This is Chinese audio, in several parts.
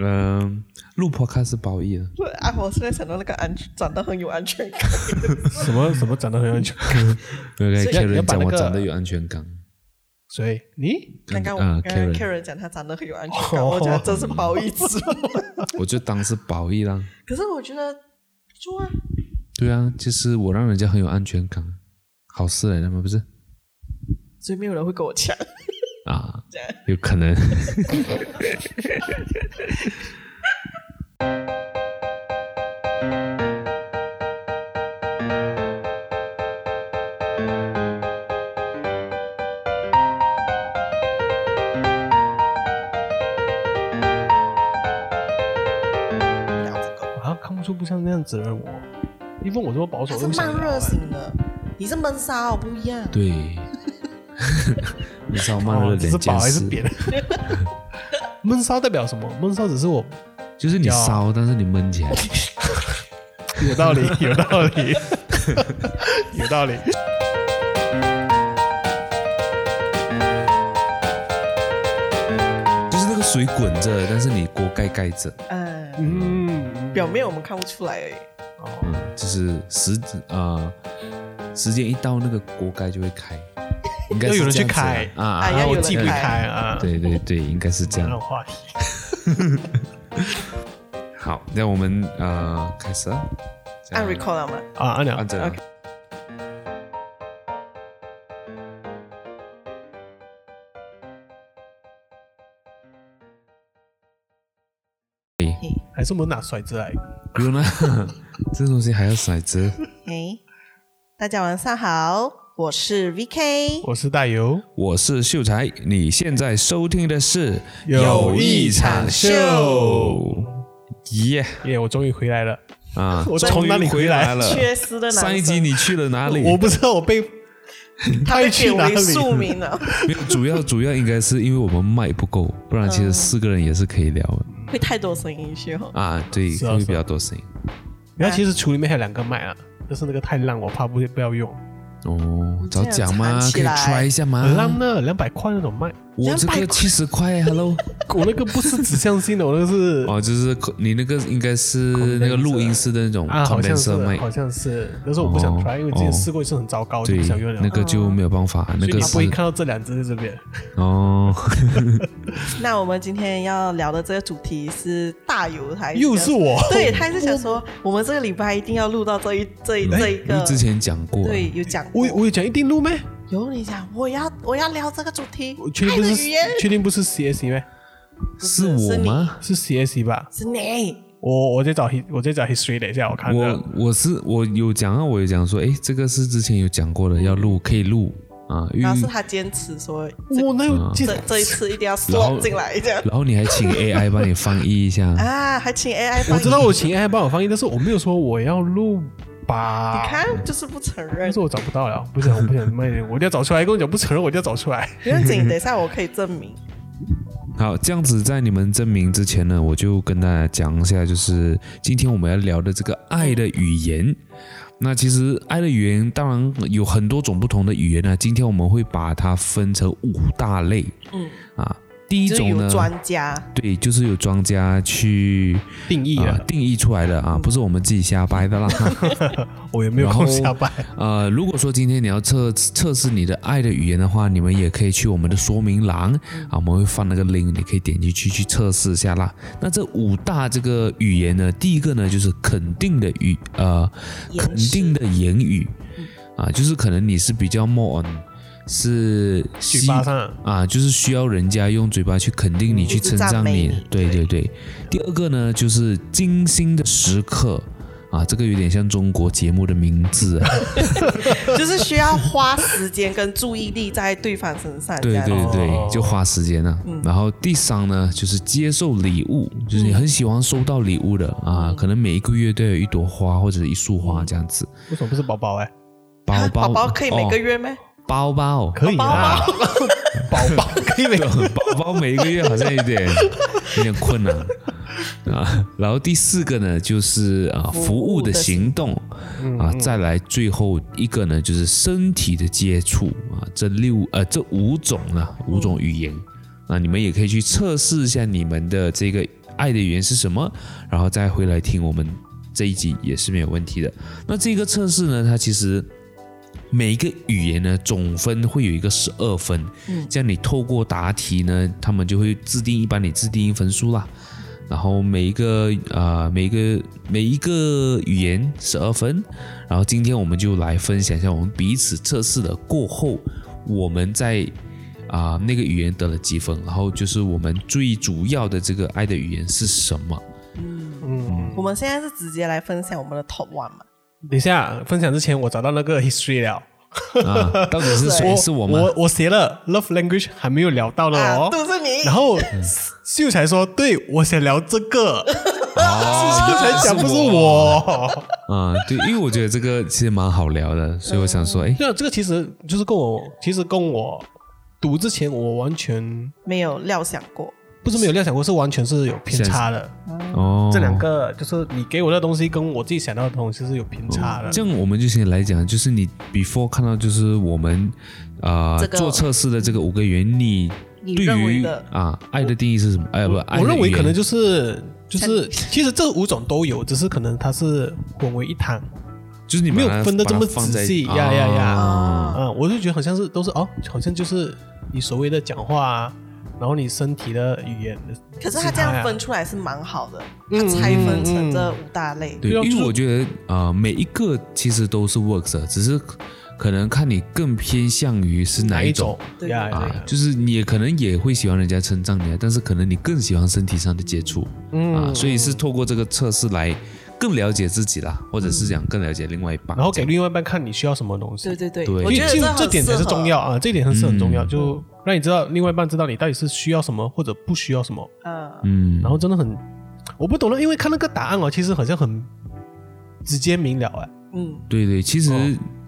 嗯，录 podcast 是褒义了，不啊，我现在想到那个安全，长得很有安全感。什么什么长得很有安全感？对对所以你要，Karen 讲我长得有安全感。所以你刚刚我啊刚刚 Karen 讲他长得很有安全感，我觉得 这是褒义词。我就当是褒义啦。可是我觉得不错啊，对啊，就是我让人家很有安全感，好事来的吗？不是所以没有人会跟我抢。啊，有可能。啊，看不出不像那样子的人我，因为我这么保守他是慢热型的，你是闷骚，不一样。对，你知道慢热哦这是两件事，饱还是扁？闷骚代表什么？闷骚只是我就是你烧，但是你闷起来。有道理，有道理，有道理。就是那个水滚着，但是你锅盖盖着，嗯，嗯，表面我们看不出来而已。哦，嗯，就是时啊、时间一到，那个锅盖就会开，应该有人去开啊啊啊！要有人我自己不开开啊。对对对，应该是这样。话题。好，那我们呃开始按 record 了吗？啊，按了按着还是我们拿骰子来？不用了，这东西还要骰子。哎，大家晚上好，我是 VK。我是大油，我是秀才，你现在收听的是有一场秀耶耶！我终于回来了。啊！我终于从哪里回回来了？缺失的上一集你去了哪里？我不知道我被 他被派去哪贬为庶里。民了，没有，主要主要应该是因为我们麦不够，不然其实四个人也是可以聊的、会太多声音去哦。啊。对，会比较多声音。然后其实厨里面还有两个麦啊，但是那个太烂，我怕不不要用。哦，这样早讲嘛，可以 try 一下吗。很浪的，两百块那种麦，我这个七十块，Hello。我那个不是指向性的，我那个是哦，就是你那个应该是那个录音室的那种啊，好像是好像是，但是我不想哦 try，因为之前试过一次很糟糕，我就想用了。，那个就没有办法，那个是看到这两只在这边。哦，那我们今天要聊的这个主题是大油台，又是我，对，他是想说，我们这个礼拜一定要录到这一这一这一个，之前讲过，对，有讲过。我，我有讲一定录咩？有你讲，我要我要聊这个主题我，确定不是确定不是 CS 咩？是我吗？是 CS 吧？是你，我我在找 his 我在找 history 等一下，我看我。我是我有讲啊，我有讲说，诶，这个是之前有讲过的，要录可以录啊，因为然后是他坚持说我那这这一次一定要然后 slot 进来这样然后你还请 AI 帮你翻译一下，啊，还请 AI 我翻译知道我请 AI 帮我翻译，但是我没有说我要录吧。你看就是不承认但是，我找不到了，不行我不想卖，我一定要找出来。跟我讲不承认，我一定要找出来。不用紧，等一下我可以证明。好，这样子在你们证明之前呢，我就跟大家讲一下，就是今天我们要聊的这个爱的语言。那其实爱的语言当然有很多种不同的语言呢，今天我们会把它分成五大类嗯，啊。第一种呢，专家，对，就是有专家去定义了，啊定义出来的啊，不是我们自己瞎掰的啦。我也没有空瞎掰。呃，如果说今天你要测测试你的爱的语言的话，你们也可以去我们的说明栏啊，我们会放那个 link，你可以点进去去测试一下啦。那这五大这个语言呢，第一个呢就是肯定的语，呃，言肯定的言语。啊，就是可能你是比较 more on 是嘴希巴上啊，就是需要人家用嘴巴去肯定你，去称赞你。对对对。第二个呢，就是精心的时刻啊，这个有点像中国节目的名字啊。就是需要花时间跟注意力在对方身上。对对对哦，就花时间了。然后第三呢，就是接受礼物，就是你很喜欢收到礼物的啊，可能每一个月都有一朵花或者一束花这样子。为什么不是宝宝哎？包啊包宝宝可以每个哦月咩？包包可以啦，包包可以没有？包包每一个月好像有点 有点困难啊。然后第四个呢，就是啊服务的行动啊，再来最后一个呢，就是身体的接触啊。这六呃这五种呢，五种语言啊，你们也可以去测试一下你们的这个爱的语言是什么，然后再回来听我们这一集也是没有问题的。那这个测试呢，它其实每一个语言呢总分会有一个十二分，嗯这样你透过答题呢，他们就会制定一帮你制定分数啦。然后每一个啊、呃每一个每一个语言十二分，然后今天我们就来分享一下我们彼此测试的过后，我们在啊、那个语言得了几分，然后就是我们最主要的这个爱的语言是什么？嗯嗯，我们现在是直接来分享我们的 top one 嘛？等一下分享之前，我找到那个 history 了。啊，到底是谁？是我吗？我我写了 love language 还没有聊到的啊，哦。都是你。然后秀才说：“对我想聊这个。”哦秀才讲不是我。啊，对，因为我觉得这个其实蛮好聊的，所以我想说，哎，对啊，这个其实就是跟我，其实跟我读之前，我完全没有料想过，不是没有料想过，是完全是有偏差的。哦，这两个就是你给我的东西跟我自己想到的东西是有偏差的。这样我们就先来讲，就是你 before 看到就是我们啊、这个做测试的这个五个原理，你对于啊爱的定义是什么？哎不，爱我认为可能就是就是，其实这五种都有，只是可能它是混为一谈。就是你没有分的这么仔细呀呀呀。啊嗯，我就觉得好像是都是哦，好像就是你所谓的讲话啊，然后你身体的语言。可是他这样分出来是蛮好的，他嗯拆分成这五大类。对，因为我觉得啊、呃每一个其实都是 works 的，只是可能看你更偏向于是哪一种。对啊，就是你也可能也会喜欢人家称赞你，但是可能你更喜欢身体上的接触嗯啊，所以是透过这个测试来更了解自己啦，或者是想更了解另外一半。然后给另外一半看你需要什么东西。对对对，我觉得这点才是重要。啊，这一点很是很重要，嗯就让你知道另外一半知道你到底是需要什么或者不需要什么，嗯，嗯，然后真的很，我不懂了，因为看那个答案哦，其实好像很直接明了哎，嗯，对对，其实、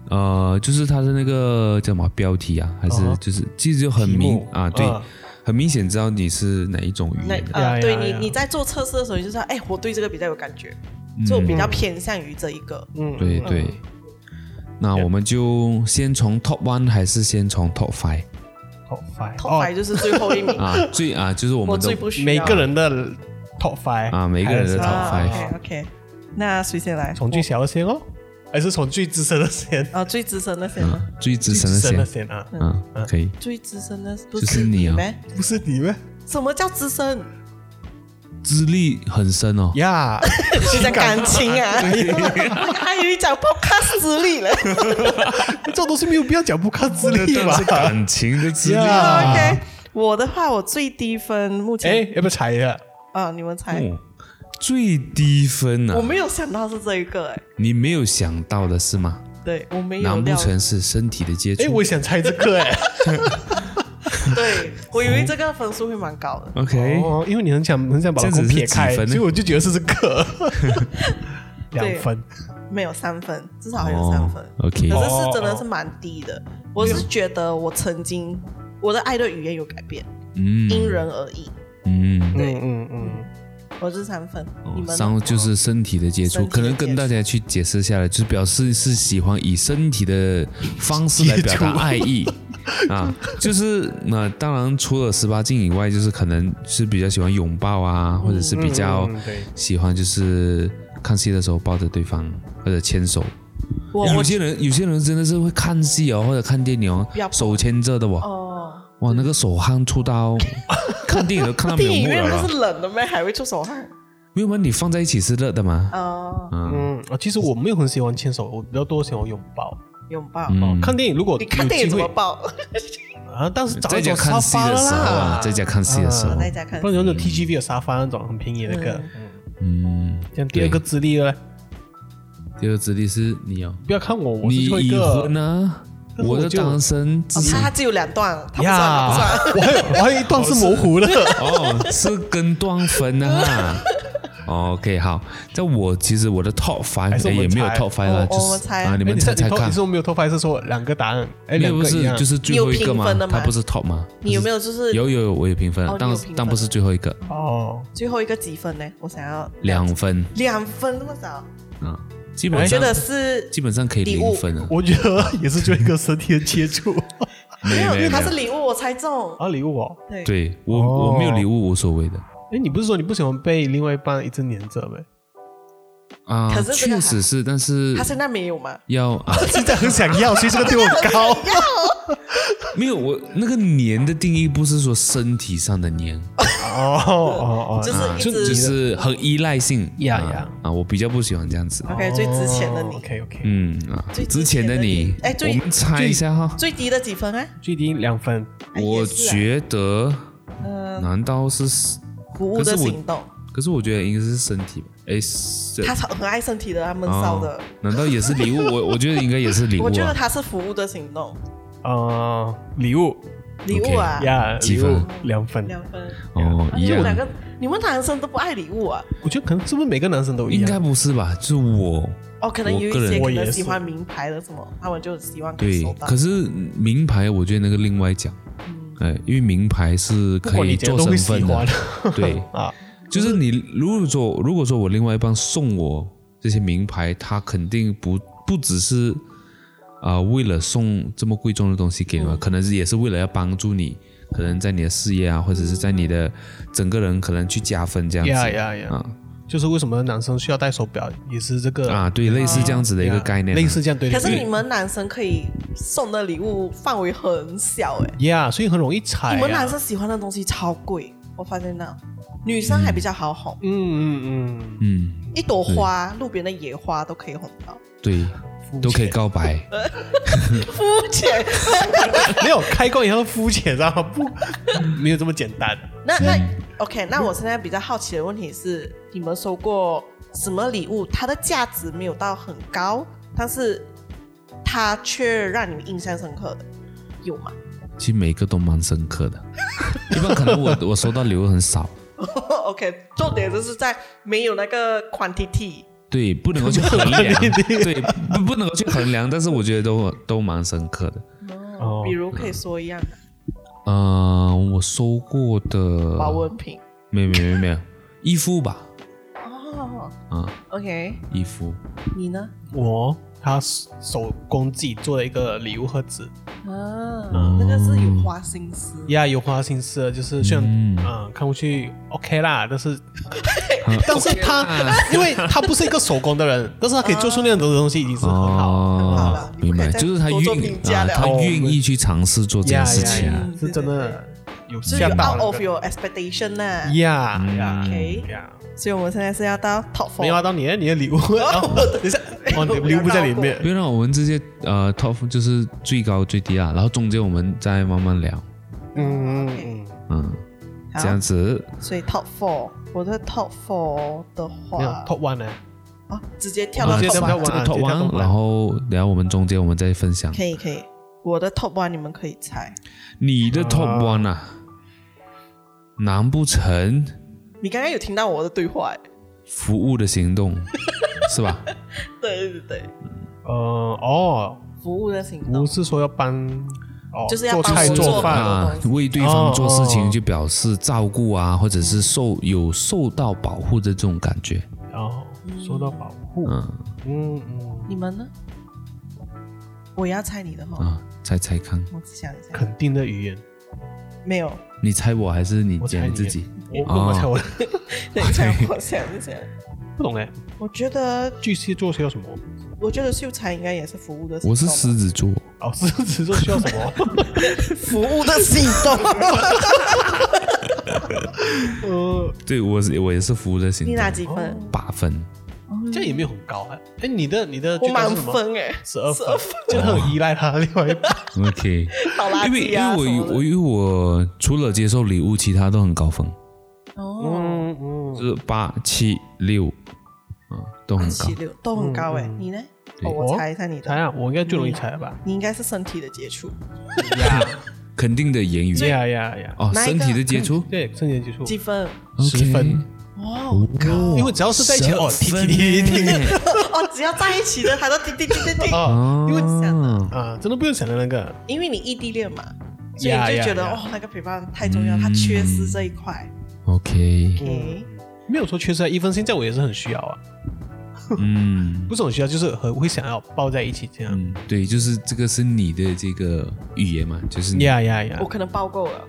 呃，就是它的那个叫什么标题啊，还是就是其实就很明啊，对，嗯。很明显知道你是哪一种语那言的。呀呃，对你你在做测试的时候，你就知道，哎，我对这个比较有感觉，就比较偏向于这一个。嗯，对对，那我们就先从 top one 还是先从 top five top five，就是最后一名，啊？最啊，就是我我们都最不需要每个人的 top five 啊每个人的 top 啊 five OK OK，那谁先来？从最小的先哦，还是从最资深的先？啊，最资深的先吗？最资深的最资深的先，先啊，嗯，可以。最资深的不就是你啊咩？不是你咩什么叫资深？资历很深哦，呀？是在感情啊？还以为讲 podcast 资历了。这种东西没有必要讲不看资历吧？是感情的资历。呀 OK，我的话，我最低分目前哎，要不要猜一下？啊，你们猜？哦，最低分啊！我没有想到是这一个，哎，你没有想到的是吗？对我没有难不料，成是身体的接触哎，我想猜这个哎。对我以为这个分数会蛮高的。？OK，哦，因为你很想很想把老公撇开，所以我就觉得是这个 两分。没有三分，至少还有三分。哦，OK 可是是真的是蛮低的。我是觉得我曾经我的爱的语言有改变，嗯因人而异。嗯，对嗯嗯嗯，我是三分，你们呢上就是身体的接触，可能跟大家去解释下来，就是表示是喜欢以身体的方式来表达爱意 啊，就是那当然除了十八禁以外，就是可能是比较喜欢拥抱啊，或者是比较喜欢就是看戏的时候抱着对方或者牵手。有些人有些人真的是会看戏哦，或者看电影哦，手牵着的哦，哦，哇，那个手汗出到看电影都看到没电影有墨了啦院不是冷的吗？还会出手汗？没有吗？你放在一起是热的吗？哦，嗯嗯啊，其实我没有很喜欢牵手，我比较多喜欢拥抱。拥抱。嗯，看电影如果你看电影怎么抱？啊？但是找在那种家看戏沙发的时候在家看戏的时候啊在家看不然有那种 TGV 的沙发那种很便宜的那个。嗯嗯，这样第二个资历呢？第二个资历是你哦，不要看我，我是最后一个婚。啊，但是我的单身哦，他他只有两段，他不算，呀他不算。我还有我还有一段是模糊的。哦，是跟断分的 OK，好，在我其实我的 top five 是我们哎也没有猜 top five 了，我就是我们猜。啊，你哎们猜猜看。你是，我没有 top five，，是说两个答案，哎，没有不是两个一样。就是最后一个嘛你有评分的，吗？它不是 top 吗？你有没有就是有有有，我有评分哦，但你有评分。但不是最后一个，哦，最后一个几分呢？我想要两分。两分那么少，啊，基我觉本上得是基本上可以礼物零分了。我觉得也是最后一个身体的接触。没有，没有没有他是礼物，我猜中。啊，礼物哦，对，对我哦我没有礼物无所谓的，哎，你不是说你不喜欢被另外一半一直黏着呗？啊可是，这个确实是，但是他现在没有吗？要啊，现在很想要，所以这个对我很高。没有我那个黏的定义不是说身体上的黏，哦哦哦，就是啊，一就直是很依赖性呀啊呀啊，我比较不喜欢这样子。OK 最值钱的你 OK OK，嗯啊最，之前的你，哎最我们猜一下哈，最低的几分啊？最低两分。哎我觉得嗯，难道是？服务的可是我行动，可是我觉得应该是身体吧？哎，是他超很爱身体的，他闷骚的哦。难道也是礼物？我我觉得应该也是礼物 我觉得啊。他是服务的行动，呃，礼物礼物啊，呀，礼物几分两分。两分。哦，啊一样你们两个，你们男生都不爱礼物啊？我觉得可能是不是每个男生都一样？应该不是吧？就是我哦，可能有一些可能喜欢名牌的什么，他们就希望可以对收，到。可是名牌我觉得那个另外讲，哎，因为名牌是可以做身份的，对，啊。就是你如果说如果说我另外一半送我这些名牌，他肯定不不只是啊、为了送这么贵重的东西给你们，可能也是为了要帮助你，可能在你的事业啊，或者是在你的整个人可能去加分这样子！啊就是为什么男生需要戴手表，也是这个啊，对，类似这样子的一个概念啊，类似这样对。可是你们男生可以送的礼物范围很小哎，呀，所以很容易踩。你们男生喜欢的东西超贵，我发现那女生还比较好哄，嗯嗯嗯，嗯，一朵花，路边的野花都可以哄到。对，都可以告白。肤浅，没有开光以后肤浅，知道吗？不，没有这么简单。那那 OK，那我现在比较好奇的问题是，你们收过什么礼物？它的价值没有到很高，但是它却让你们印象深刻的，有吗其实每个都蛮深刻的，一般可能我我收到礼物很少？OK，重点就是在没有那个 quantity。对，不能够去衡量，对，不不能够去衡量，但是我觉得都都蛮深刻的。哦比如可以说一样的嗯、我收过的保温瓶。没有没有没有没有衣服吧，哦。嗯，，OK，衣服，你呢？我他手工自己做了一个礼物盒子，啊，那个是有花心思。呀，有花心思的，就是虽然嗯。嗯看过去 OK 啦，但是 嗯。但是他因为他不是一个手工的人，但是他可以做出那样的东西，已经是很好。很好哦了，你明白，不可以再就是他多做愿啊，评价了。他哦愿意去尝试做这件呀事情。啊。呀呀，是真的有吓到 out 那 of 个 your expectation 呐。呀嗯。呀 OK 呀，所以我们现在是要到 top 没有 four。啊，到你的你的礼物，哦等一下，哦，你的礼物在里面不要让我们直接呃 top 就是最高最低啊，然后中间我们再慢慢聊，嗯嗯嗯，这样子。所以 top four，我的 top four 的话，top one 呢？啊，直接跳到 one，到这个啊 top 直接跳 one，top 然后然后我们中间我们再分享。可以可以。我的 top one 你们可以猜，你的 top one 啊，难不成你刚刚有听到我的对话？哎服务的行动 是吧？对对对，呃哦，服务的行动。不是说要帮哦，就是要做菜帮做做饭饭。啊，为对方做事情就表示照顾啊，或者是受有受到保护的这种感觉。然后受到保护，嗯。嗯嗯，你们呢？我要猜你的哈，啊，猜猜看，我想一下，肯定的语言，没有，你猜我还是你我猜你讲你自己？我我猜我等一下我想一下，不懂哎，我觉得，巨蟹座需要什么？我觉得秀才应该也是服务的行动吧，我是狮子座，哦，狮子座需要什么？服务的行动。呃，对我是我也是服务的行你动，哪几分？八分。这样也没有很高哎。哎，你的你的我满？分哎，十二分12分，就很依赖他另外一半。OK，倒垃因为因为我我因为我除了接受礼物，其他都很高分，哦，嗯嗯，就是八七六，嗯，都很高七。六都很高哎你呢？哦，我猜一下你的，猜啊，我应该最容易猜了吧？你应该是身体的接触，呀肯定的言语呀呀呀！哦，哪一个身体的接触，对，瞬间接触几分？十分，哦，因为只要是在一起哦，滴滴滴滴滴。哦，只要在一起的，他都滴滴滴滴滴。哦，因为哦，啊，真的不用想的那个，因为你异地恋嘛，所以你就觉得哦，那个陪伴太重要，他缺失这一块。OK，OK，没有说缺失啊。一分现在我也是很需要啊，嗯。不是很需要，就是很会想要抱在一起这样。嗯，对，就是这个是你的这个语言嘛，就是你呀呀呀我！可能抱够了，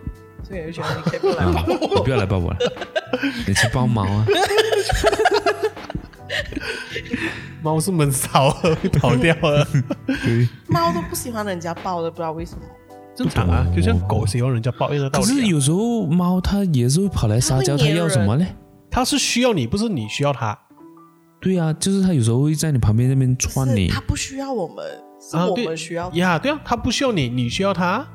所以我就觉得你可以不来啊抱我。你 不要来抱我了，你去抱猫啊。猫是闷骚的，会跑掉了，猫都不喜欢人家抱的，不知道为什么。正常啊，就像狗喜欢人家抱一样的道可是理啊。有时候猫它也是会跑来撒娇，它它会粘要什么呢？它是需要你，不是你需要它对啊，就是它有时候会在你旁边那边串你。它不需要我们，是啊。我对们需要它。呀，对啊，它不需要你，你需要它。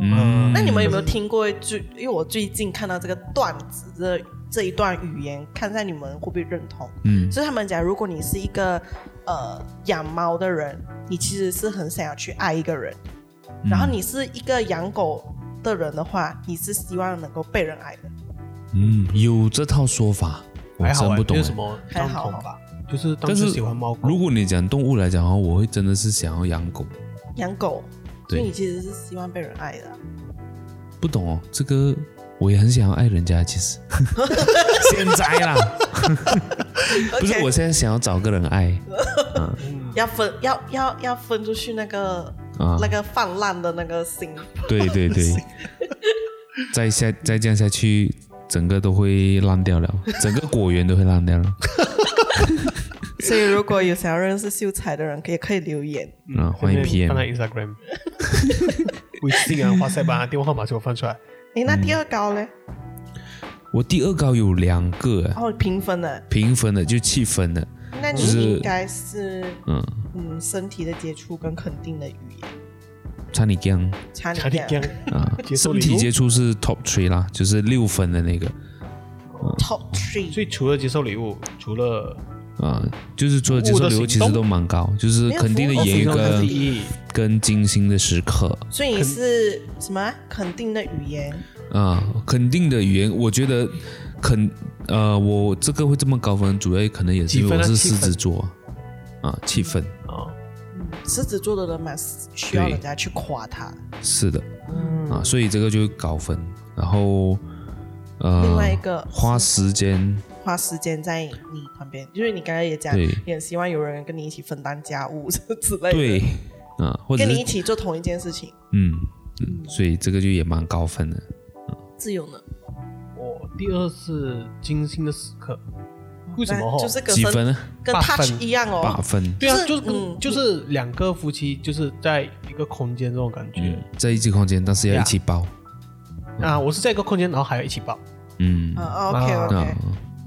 嗯，那你们有没有听过最？因为我最近看到这个段子这这一段语言，看在你们会不会认同？嗯所以他们讲，如果你是一个呃养猫的人，你其实是很想要去爱一个人，嗯然后你是一个养狗的人的话，你是希望能够被人爱的。嗯，有这套说法，我还真不懂欸。没有什么还好吧。就是当但是时喜欢猫狗，如果你讲动物来讲的话，我会真的是想要养狗。养狗，对。所以你其实是希望被人爱的啊、不懂哦，这个我也很想要爱人家，其实。现在啦，不是 OK 我现在想要找个人爱。要分要要要分出去那个、啊。那，个泛滥的那个心。对对对，再下再这样下去，整个都会烂掉了，整个果园都会烂掉了 所以如果有想要认识秀才的人，也可以留言。嗯！欢迎放在 PM，Instagram、微信电话号码给我放出来。诶，那第二高呢？我第二高有两个。啊哦，平分的，平分的，就七分的，那你就是应该是嗯，嗯，身体的接触跟肯定的语言，查你讲差你差点点讲啊，身体接触是 top three 啦，就是六分的那个。top three。所以除了接受礼物，除了啊，就是除了接受礼物，其实都蛮高，就是肯定的言语跟，跟精心的时刻所以你是什么啊？肯定的语言？啊，肯定的语言，我觉得肯呃，我这个会这么高分，主要可能也是因为我是狮子座啊，气氛啊，嗯，狮子座的人蛮需要人家去夸他。是的嗯，啊，所以这个就高分，然后呃，另外一个花时间花时间在你旁边，就是你刚才也讲，对你很希望有人跟你一起分担家务 之类的，对，啊，或者跟你一起做同一件事情。嗯嗯，所以这个就也蛮高分的。自由呢？我第二是精心的时刻，为什么哦？就是几分呢？跟八 touch 一样哦。八分。对啊，就是就是跟嗯就是两个夫妻就是在一个空间这种感觉嗯，在一起空间，但是要一起包。啊。我是在一个空间，然后还要一起包。嗯啊，OK 啊 OK，啊，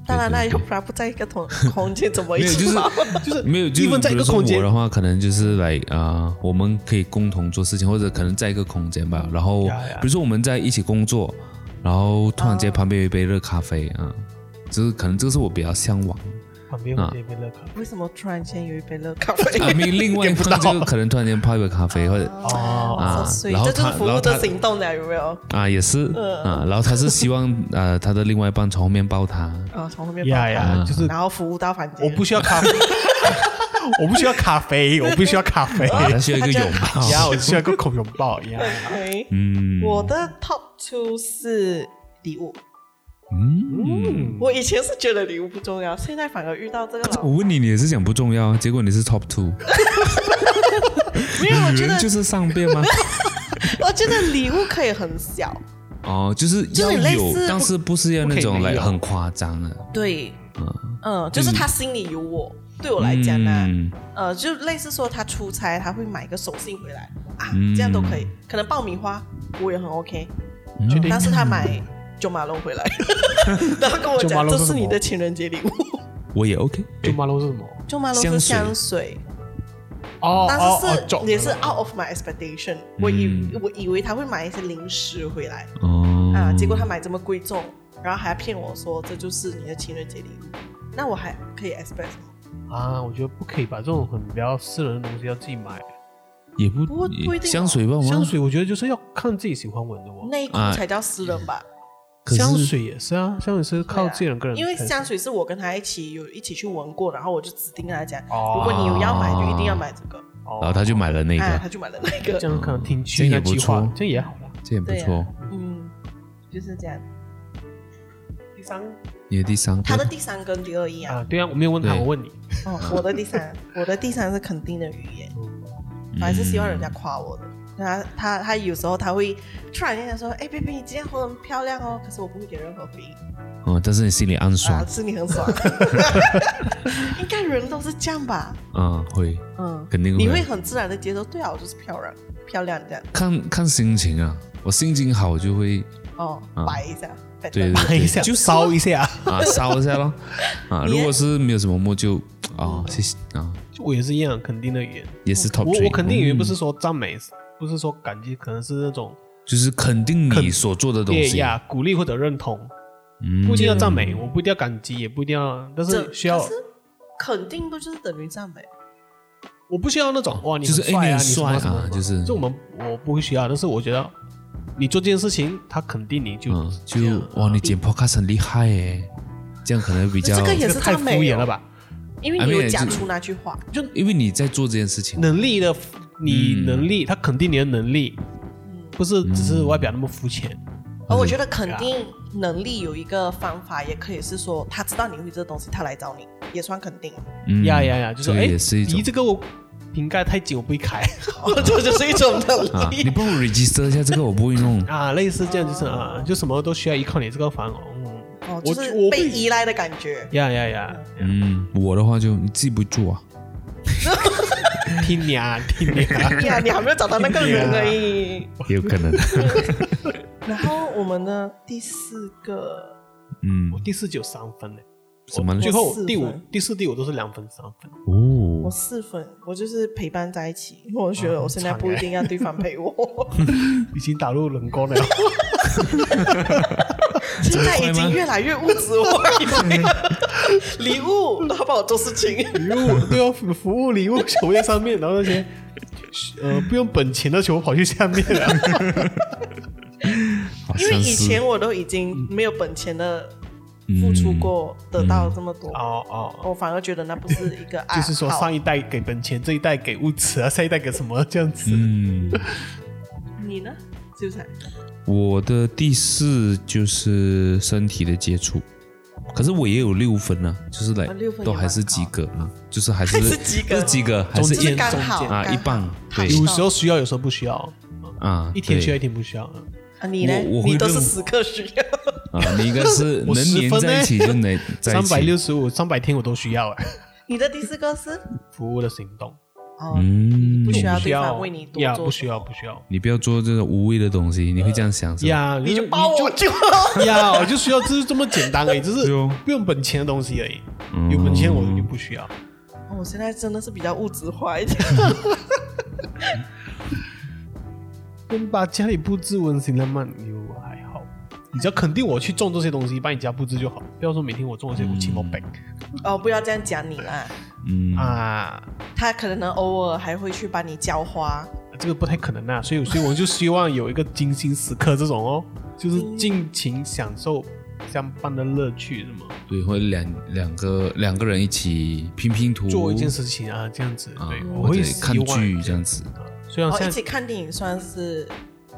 当然，那要不然不在一个同空间，怎么一没有就是起跑？就是没有，就是在一比如说个空间我的话，可能就是来啊，我们可以共同做事情，或者可能在一个空间吧。然后比如说我们在一起工作，然后突然间哦旁边有一杯热咖啡啊，就是可能这个是我比较向往旁边啊我这边乐咖啡。为什么突然间有一杯热咖啡？啊。另另外一方 就可能突然间泡一杯咖啡，或者哦啊所以然后这就是服务他然后他的行动了，有没有？啊也是嗯啊，然后他是希望 呃他的另外一半从后面抱他，啊，从后面抱呀呀他，就是然后服务到房间。我不需要咖啡，我不需要咖啡，我不需要咖啡。啊他需要一个拥抱。呀，我需要一个口拥抱呀。OK，嗯，我的 top two 是礼物。嗯，嗯，我以前是觉得礼物不重要，现在反而遇到这个老我问你，你也是讲不重要，结果你是 top two，没有，我觉得就是上边吗？我觉得礼物可以很小，哦，就是就要有，但是不是要那种来很夸张的。对，嗯嗯，就是他心里有我。对我来讲呢，嗯呃，就类似说他出差，他会买一个手信回来啊，嗯这样都可以。可能爆米花我也很 OK，但是他买九马龙回来，然后跟我讲这是你的情人节礼物。我也 OK。就马龙是什么？就马龙是香水，哦但是是也是 out of my expectation。我以嗯我以为他会买一些零食回来哦啊，结果他买这么贵重，然后还骗我说这就是你的情人节礼物，那我还可以 expect 什么？啊，我觉得不可以把这种很比较私人的东西要自己买。也不不不一定哦香水吧吗？香水我觉得就是要看自己喜欢闻的哦。内裤啊才叫私人吧？可是香水也是啊，香水是靠对啊自己人个人才。因为香水是我跟他一起有一起去闻过，然后我就指定跟他讲，哦如果你有要买就一定要买这个，哦，然后他就买了那哎，个，他就买了那个这，样可能听这样也不错，这样也好啦。对啊这也不错。嗯，就是这样。第三你的第三个他的第三跟第二一样，啊，对啊，我没有问他，我问你。哦，我的第三，我的第三是肯定的语言，还是希望人家夸我的。他他他有时候他会突然间说：“哎，baby，你今天活得很漂亮哦。”可是我不会给任何回应，哦，但是你心里暗爽啊，，是你很爽。应该人都是这样吧？嗯，会，嗯，肯定会你会很自然的接受。对啊，我就是漂亮，漂亮这样。看看心情啊，我心情好就会哦啊，摆一下，摆对摆一下，就是烧一下。啊烧一下咯，啊，如果是没有什么摸就啊谢谢啊，我也是一样，肯定的语言。也是 top 我 three，我肯定语言不嗯是说赞美，不是说感激，可能是那种就是肯定你所做的东西，也呀鼓励或者认同，嗯不一定要赞美，我不一定要感激，也不一定要，但是需要，是肯定不就是等于赞美？我不需要那种哇，你就是很帅你什么帅什么就是就我们我不会需要，但是我觉得你做这件事情，他肯定你就嗯，就哇，你剪 podcast 很厉害耶，这样可能比较这个也是太敷衍了吧？因为你有讲出那句话。就因为你在做这件事情，能力的，你嗯能力，他肯定你的能力，嗯，不是只是外表那么肤浅。而我觉得肯定能力有一个方法，也可以是说他知道你会这个东西，他来找你，也算肯定。嗯呀呀呀，就这个说哎，也是一离这个我瓶盖太紧，我不会开这就是一种啊，能力。你不如 register 一下这个，我不会弄。啊，类似这样就是啊，就什么都需要依靠你这个房哦。嗯哦，我就是被依赖的感觉。呀呀呀，嗯，我的话就你自己不住啊，听你啊，听你啊。呀，你还没有找到那个人而已。也有可能。然后我们呢第四个，嗯我，第四就有三分呢，什么最后第五、第四、第五都是两分、三分。哦我哦，四分，我就是陪伴在一起。因为我觉得我现在不一定要对方陪我，已经打入冷宫了。现在已经越来越物质化，因 为礼物他帮我做事情。礼物对哦，服务礼物球在上面，然后那些呃不用本钱的球跑去下面了。因为以前我都已经没有本钱的付出过，得到这么多，哦哦，我反而觉得那不是一个爱。就是说上一代给本钱，这一代给物质啊，下一代给什么这样子。嗯，你呢，秀才？我的第四就是身体的接触，可是我也有六分呢、就是来啊六分都还是及格啊，就是还是还是及格是及格，还是一刚好中间啊一半对有时候需要，有时候不需要。啊，一天需要，一天不需要。啊，你呢我我？会你都是认时刻需要。啊，你应该是 我能黏十分呢在一起就能 在一三起，百六十五，三百天我都需要哎。你的第四个是服务的行动哦，嗯不，需要对不需要方为你多呀，做不需要，不需要。你不要做这种无谓的东西，你会这样想是吧？呀，你就包我就好。呀，我就需要就是这么简单而已，就是对哦不用本钱的东西而已。嗯有本钱我就不需要。我现在真的是比较物质化一点。跟把家里布置温馨浪漫又还好，你只要肯定我去种这些东西，把你家布置就好，不要说每天我种一些乌漆毛白哦，不要这样讲你啦，嗯。啊，他可能偶尔还会去帮你浇花。这个不太可能啊，所以所以我就希望有一个精心时刻这种哦，就是尽情享受相伴的乐趣，是吗？对，或者两两个两个人一起拼拼图，做一件事情啊，这样子，啊对，，我会看剧这样。子。啊虽然哦，一起看电影算是。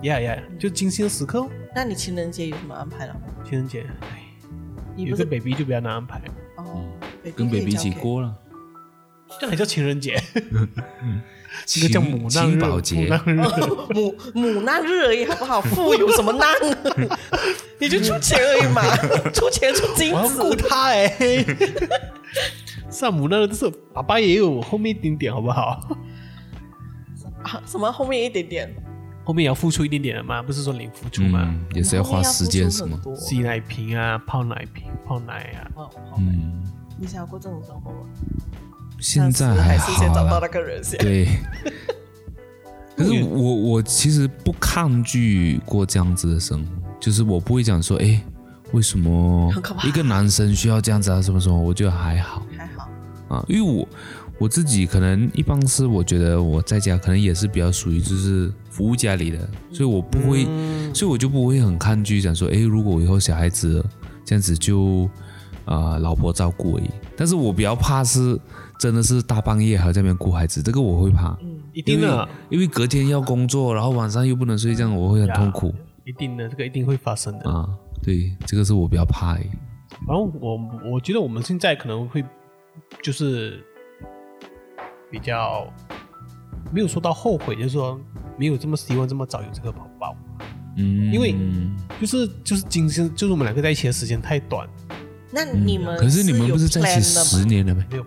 呀呀，就精心时刻哦，那你情人节有什么安排了吗？情人节，哎，有个 baby 就比较难安排，哦，跟 baby 一起过了，这还叫情人节，这情个叫母难日，母保节，难日。母母难日而已，好不好？富有什么难？你就出钱而已嘛，出钱出金我要顾子。他哎、上母那个是爸爸也有后面一点点，好不好？啊什么后面一点点？后面也要付出一点点的嘛，不是说零付出嘛。嗯，也是要花时间什么，么？洗奶瓶啊，泡奶瓶、泡奶啊，哦，好嗯，你想要过这种生活吗？现在还好是先找到，那个人先。对。可是我我其实不抗拒过这样子的生活，就是我不会讲说，哎，为什么一个男生需要这样子啊？什么什么？我觉得还好还好，啊，因为我我自己可能一般是我觉得我在家可能也是比较属于就是服务家里的，所以我不会，所以我就不会很抗拒讲说，哎，如果我以后小孩子了这样子就啊、老婆照顾而已。但是我比较怕是真的是大半夜还在那边顾孩子，这个我会怕，嗯，一定的，因为隔天要工作，然后晚上又不能睡，觉我会很痛苦一定的，这个一定会发生的。啊。对，这个是我比较怕的。然后我我觉得我们现在可能会就是比较没有说到后悔，就是说没有这么希望这么早有这个宝宝，嗯，因为就是就是今生就是我们两个在一起的时间太短，那你们可是你们不是在一起十年了没？没有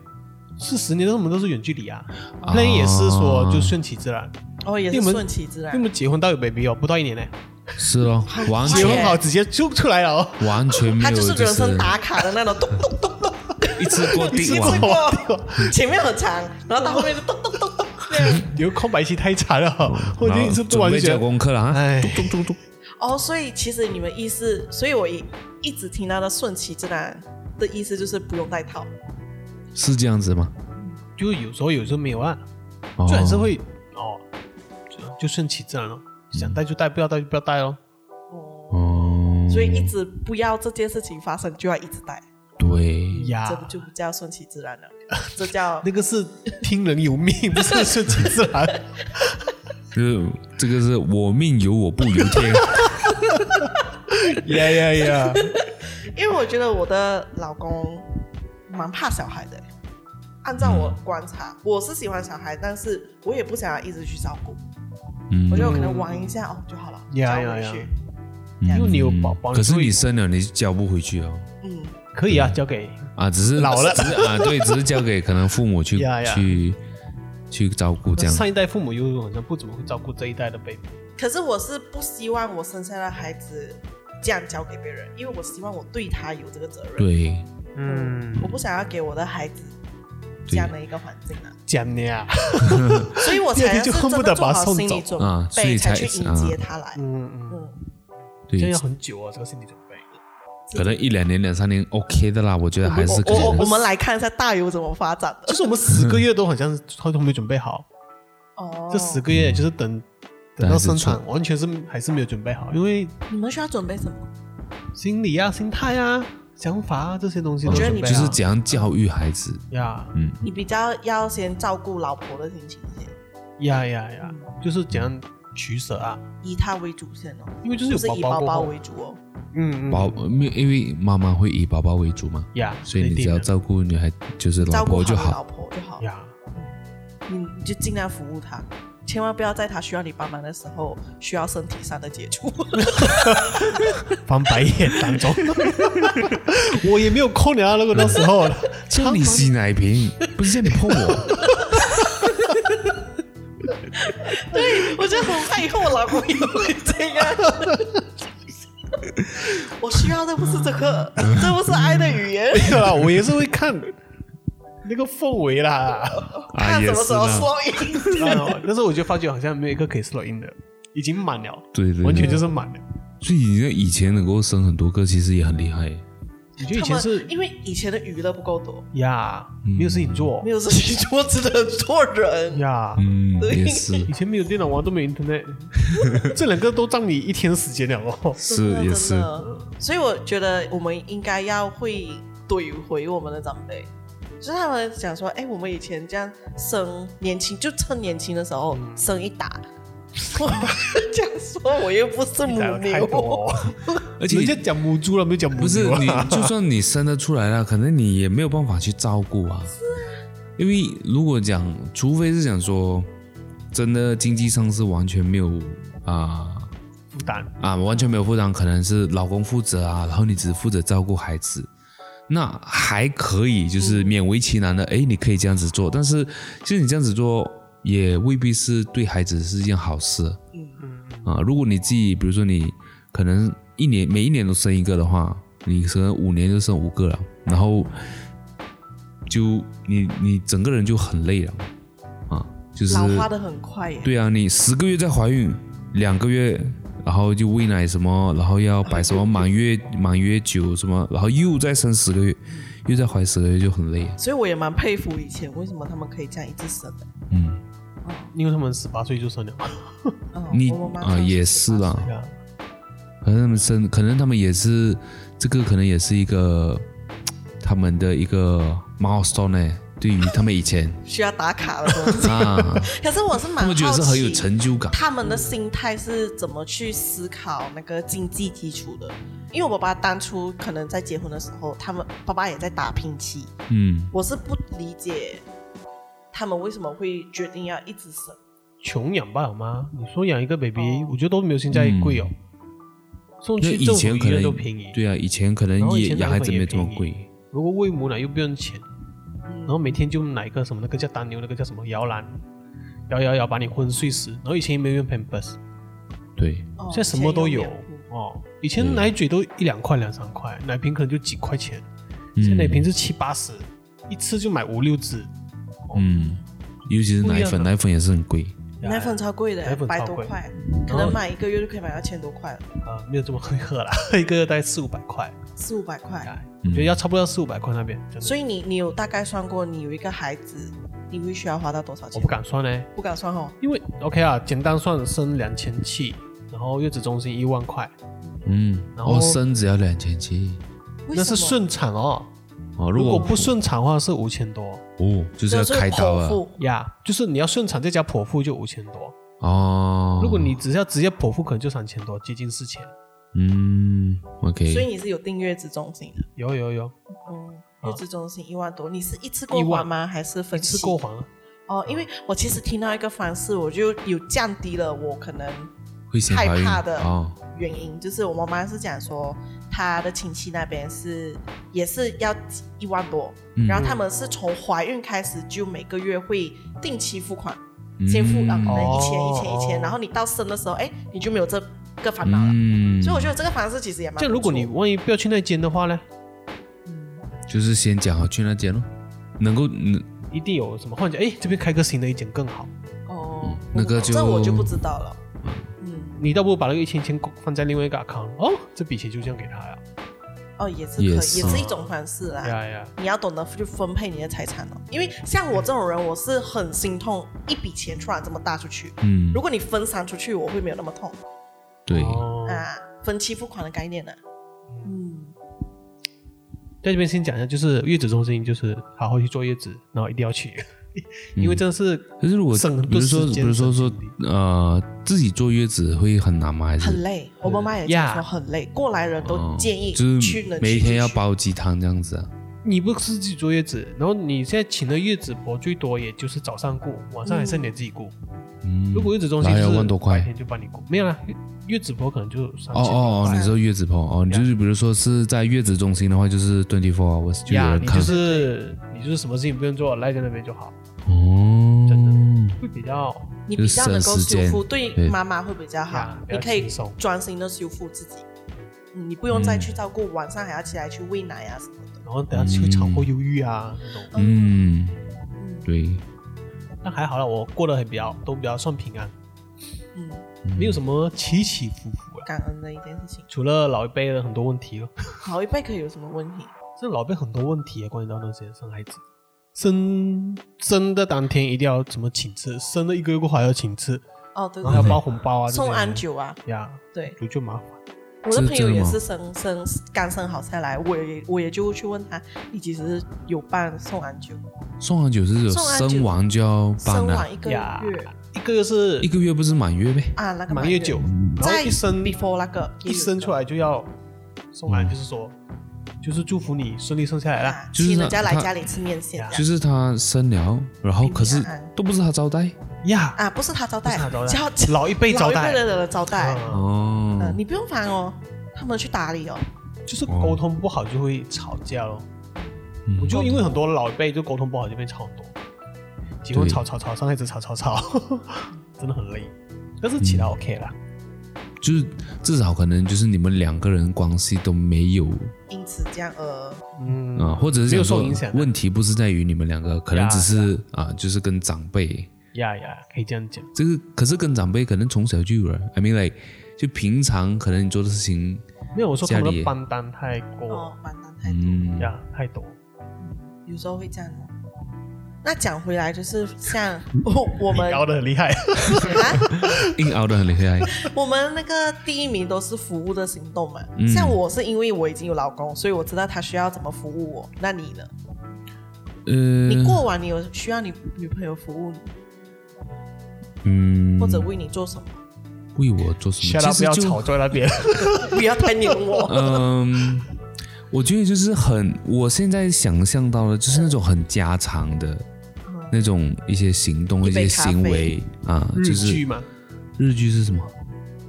是十年，但是我们都是远距离啊。啊那也是说就顺其自然，哦，也是顺其自然因为我。们结婚到有 baby 哦，不到一年呢，是哦，完结婚全好直接就出来了哦。完全没有，他就是就人生打卡的那种，咚咚咚咚，一次过一次过，前面很长，然后到后面就咚咚咚咚这样。有空白期太长了哦，我就一直做准备交完就觉得，功课了啊，哎，咚咚咚，哦，所以其实你们意思，所以我一一直听到的顺其自然的意思就是不用戴套。是这样子吗？就有时候有时候没有啊，哦。就还是会哦，就就顺其自然咯，想带就带，不要带就不要带咯。哦，哦，所以一直不要这件事情发生，就要一直戴，对，呀。这，就不叫顺其自然了，这叫 那个是听人由命，不是顺其自然。就是这个是我命由我不由天，呀呀呀！因为我觉得我的老公蛮怕小孩的。按照我观察，我是喜欢小孩，但是我也不想要一直去照顾。嗯我觉得我可能玩一下哦就好了，呀呀呀交回去。嗯因为你有宝宝，可是你生了，你就交不回去哦。嗯，可以啊，交给啊，只是老了只是啊，对，只是交给可能父母去去去照顾这样。上一代父母又好像不怎么会照顾这一代的 baby。可是我是不希望我生下的孩子这样交给别人，因为我希望我对他有这个责任。对，嗯我不想要给我的孩子这样的一个环境啊，讲的呀，所以我才就恨不得把他送走心理准啊所以，才才去迎接他来。嗯嗯，嗯，对这样要很久啊，这个心理准备。可能一两年、两三年 OK 的啦，我觉得还是可以的。我我我们来看一下大游怎么发展的。就是我们十个月都好像都没准备好，哦，这十个月就是等等到生产，完全是还是没有准备好，因为你们需要准备什么？心理啊、心态啊、想法啊这些东西都我觉得你准备好。就是怎样教育孩子，呀。嗯，你比较要先照顾老婆的心情先，呀呀呀，就是怎样取舍啊，以他为主先哦，因为就是有以宝宝为主哦。嗯嗯。宝，因为因为妈妈会以宝宝为主嘛，呀，所以你只要照顾女孩，就是老照顾婆就好老。婆就好，呀，你你就尽量服务她，千万不要在他需要你帮忙的时候需要身体上的接触。翻白眼当中，我也没有空你啊，那时候叫你洗奶瓶，不是叫你碰我。对我就很怕以后我老公也会这样。我需要的不是这个，这不是爱的语言。没有啦，我也是会看那个氛围啦。啊，看什么时候也是啦，slow in。啊但是我就发觉好像没有一个可以 slow in 的，已经满了，对对，完全就是满了。所以你那以前能够生很多个，其实也很厉害。我觉得以前是因为以前的娱乐不够多，呀，没有事情做没有事情做，只能做人。呀。嗯，也是以前没有电脑玩，都没有 internet，这两个都占你一天时间了哦。是也是所以我觉得我们应该要会怼回我们的长辈，就是他们讲说，哎，我们以前这样生年轻，就趁年轻的时候嗯。生一打。我这样说，我又不是母太牛，多，而且人家讲母猪了，没有讲母不是你，就算你生得出来了，可能你也没有办法去照顾啊。因为如果讲，除非是讲说，真的经济上是完全没有啊负担。啊，完全没有负担，可能是老公负责啊，然后你只负责照顾孩子，那还可以，就是勉为其难的，哎，你可以这样子做。但是其实你这样子做也未必是对孩子是一件好事。嗯嗯啊，如果你自己，比如说你可能一年每一年都生一个的话，你可能五年就生五个了，然后就你你整个人就很累了啊，就是老化的很快耶。对啊，你十个月在怀孕，两个月，然后就喂奶什么，然后要摆什么满月满月酒什么，然后又再生十个月，又再怀十个月就很累。所以我也蛮佩服以前为什么他们可以这样一直生的。嗯，因为他们十八岁就生了，嗯，你啊也是啦，可能他们生，可能他们也是这个，可能也是一个他们的一个 milestone 呢。对于他们以前需要打卡的东西。啊，可是我是蛮他们觉得是很有好奇成就感。他们的心态是怎么去思考那个经济基础的？因为我爸爸当初可能在结婚的时候，他们爸爸也在打拼期，嗯，我是不理解他们为什么会决定要一直生，穷养罢了吗？你说养一个 baby，、我觉得都没有现在贵哦。送去以前可能都便宜，对啊，以前可能也养孩子没这么贵，如果喂母奶又不用钱，嗯然后每天就奶个什么那个叫单牛，那个叫什么摇篮，摇摇摇把你昏睡死。然后以前也没有用 Pampers，对，哦现在什么都有。哦。以前奶嘴都一两块、两三块，奶瓶可能就几块钱，嗯。现在奶瓶是七八十，一次就买五六支。嗯，尤其是奶粉，奶粉也是很贵，奶粉超贵的奶，粉百超贵多块，可能买一个月就可以买到千多块了，啊，没有这么会喝啦，一个月大概四五百块，四五百块。哎我觉得要差不多要四五百块那边，所以你你有大概算过，你有一个孩子，你会需要花到多少钱？我不，敢算呢，不敢算哦。因为 OK 啊，简单算生两千七，然后月子中心一万块，嗯，然后哦，生只要两千七，那是顺产哦。哦，如果果不顺产的话是五千多哦，就是要开刀啊，剖腹。呀就是你要顺产再加剖腹就五千多。哦，如果你只是要直接剖腹，可能就三千多，接近四千。嗯，OK，所以你是有订月子中心的，有有有，月子中心一万多，你是一次过还吗？还是分一次期过还啊。哦，因为我其实听到一个方式，我就有降低了我可能害会先怀孕怕的哦，原因，就是我妈妈是讲说，她的亲戚那边是也是要一万多，嗯然后他们是从怀孕开始就每个月会定期付款，嗯先付啊，可能哦一千一千一千，然后你到生的时候，哎，你就没有这个烦恼了。嗯，所以我觉得这个方式其实也蛮不错。这样如果你万一不要去那间的话呢，嗯就是先讲好去那间咯，能够嗯一定有什么换家，哎，这边开个新的一间更好。哦，那个就这我就不知道了。嗯，你倒不如把那个一千千放在另外一个 account，哦，这笔钱就这样给他呀。哦，也是可以，也也是是一种方式啦。呀呀，你要懂得去分配你的财产哦，因为像我这种人，我是很心痛一笔钱突然这么大出去。嗯。如，果你分散出去，我会没有那么痛。对，哦。啊，分期付款的概念呢、嗯，在这边先讲一下，就是月子中心，就是好好去坐月子，然后一定要去，因为真的是可是如果省很多比如说比如说说呃自己坐月子会很难吗？还是？很累。我妈妈也讲说很累，过来人都哦建议就是去每天要。煲鸡汤这样子啊？你不是自己坐月子，然后你现在请的月子婆最多也就是早上顾，晚上还是你自己顾。嗯，如果月子中心是要万多块白天就帮你顾，没有啦，月月子婆可能就三哦千哦哦，你说月子婆？哦，你就是比如说是在月子中心的话，就是 twenty four hours 就有，人看你就是你就是什么事情不用做，赖在那边就好，哦，真的会比较你比较能够修复，对对妈妈会比较好你可以专心的修复自己。嗯，你不用再去照顾晚上还要起来去喂奶啊什么的。然后等下去产后忧郁啊那种。嗯，嗯对，那还好了，我过得很比较都比较算平安，嗯，没有什么起起伏伏啊。感恩的一件事情。除了老一辈的很多问题了，老一辈可以有什么问题？这老一辈很多问题啊，关于到那些生孩子，生生的当天一定要怎么请吃，生了一个月过后还要请吃，哦，对然后还要包红包啊，送这些。安酒啊，呀，对，就就麻烦。我的朋友也是生生刚生好下来，我也我也就去问他，你其实有办送安酒，送完酒是有送完酒生完就要办的，生完一个呀月一个月是一个月不是满月呗？啊，那个满月。酒，然后在一生 before 那个一生出来就要送来，嗯。就是说，就是祝福你顺利生下来啦。啊，就是请人家来家里吃面线就是他生了，然后可是都不是他招待。呀，啊，不是他招待，老一辈招待。老一辈的人招待，嗯。你不用烦哦，他们去打理哦，就是沟通不好就会吵架咯。嗯。我就因为很多老一辈就沟通不好就变吵很多，结婚吵吵吵，上孩子吵吵吵，真的很累。但是其他 OK 啦，就是至少可能就是你们两个人关系都没有因此这样呃，嗯。啊，或者是没有受影响啊问题不是在于你们两个，可能只是啊，就是跟长辈呀呀，可以这样讲。这个，可是跟长辈可能从小就有了，I mean like 就平常可能你做的事情，没有我说他们家里的班单太过哦，完蛋太多，嗯，呀太多，有时候会这样哦。那讲回来，就是像我 我们熬的很厉害。啊，硬熬的很厉害，我们那个第一名都是服务的行动嘛。嗯像我是因为我已经有老公，所以我知道他需要怎么服务我。那你呢？呃，你过完你有需要你女朋友服务你，嗯，或者为你做什么？为我做什么不要吵在那边。不要太黏我。嗯，我觉得就是很，我现在想象到的就是那种很家常的，那种一些行动、一些行为啊，日就是剧嘛，日剧是什么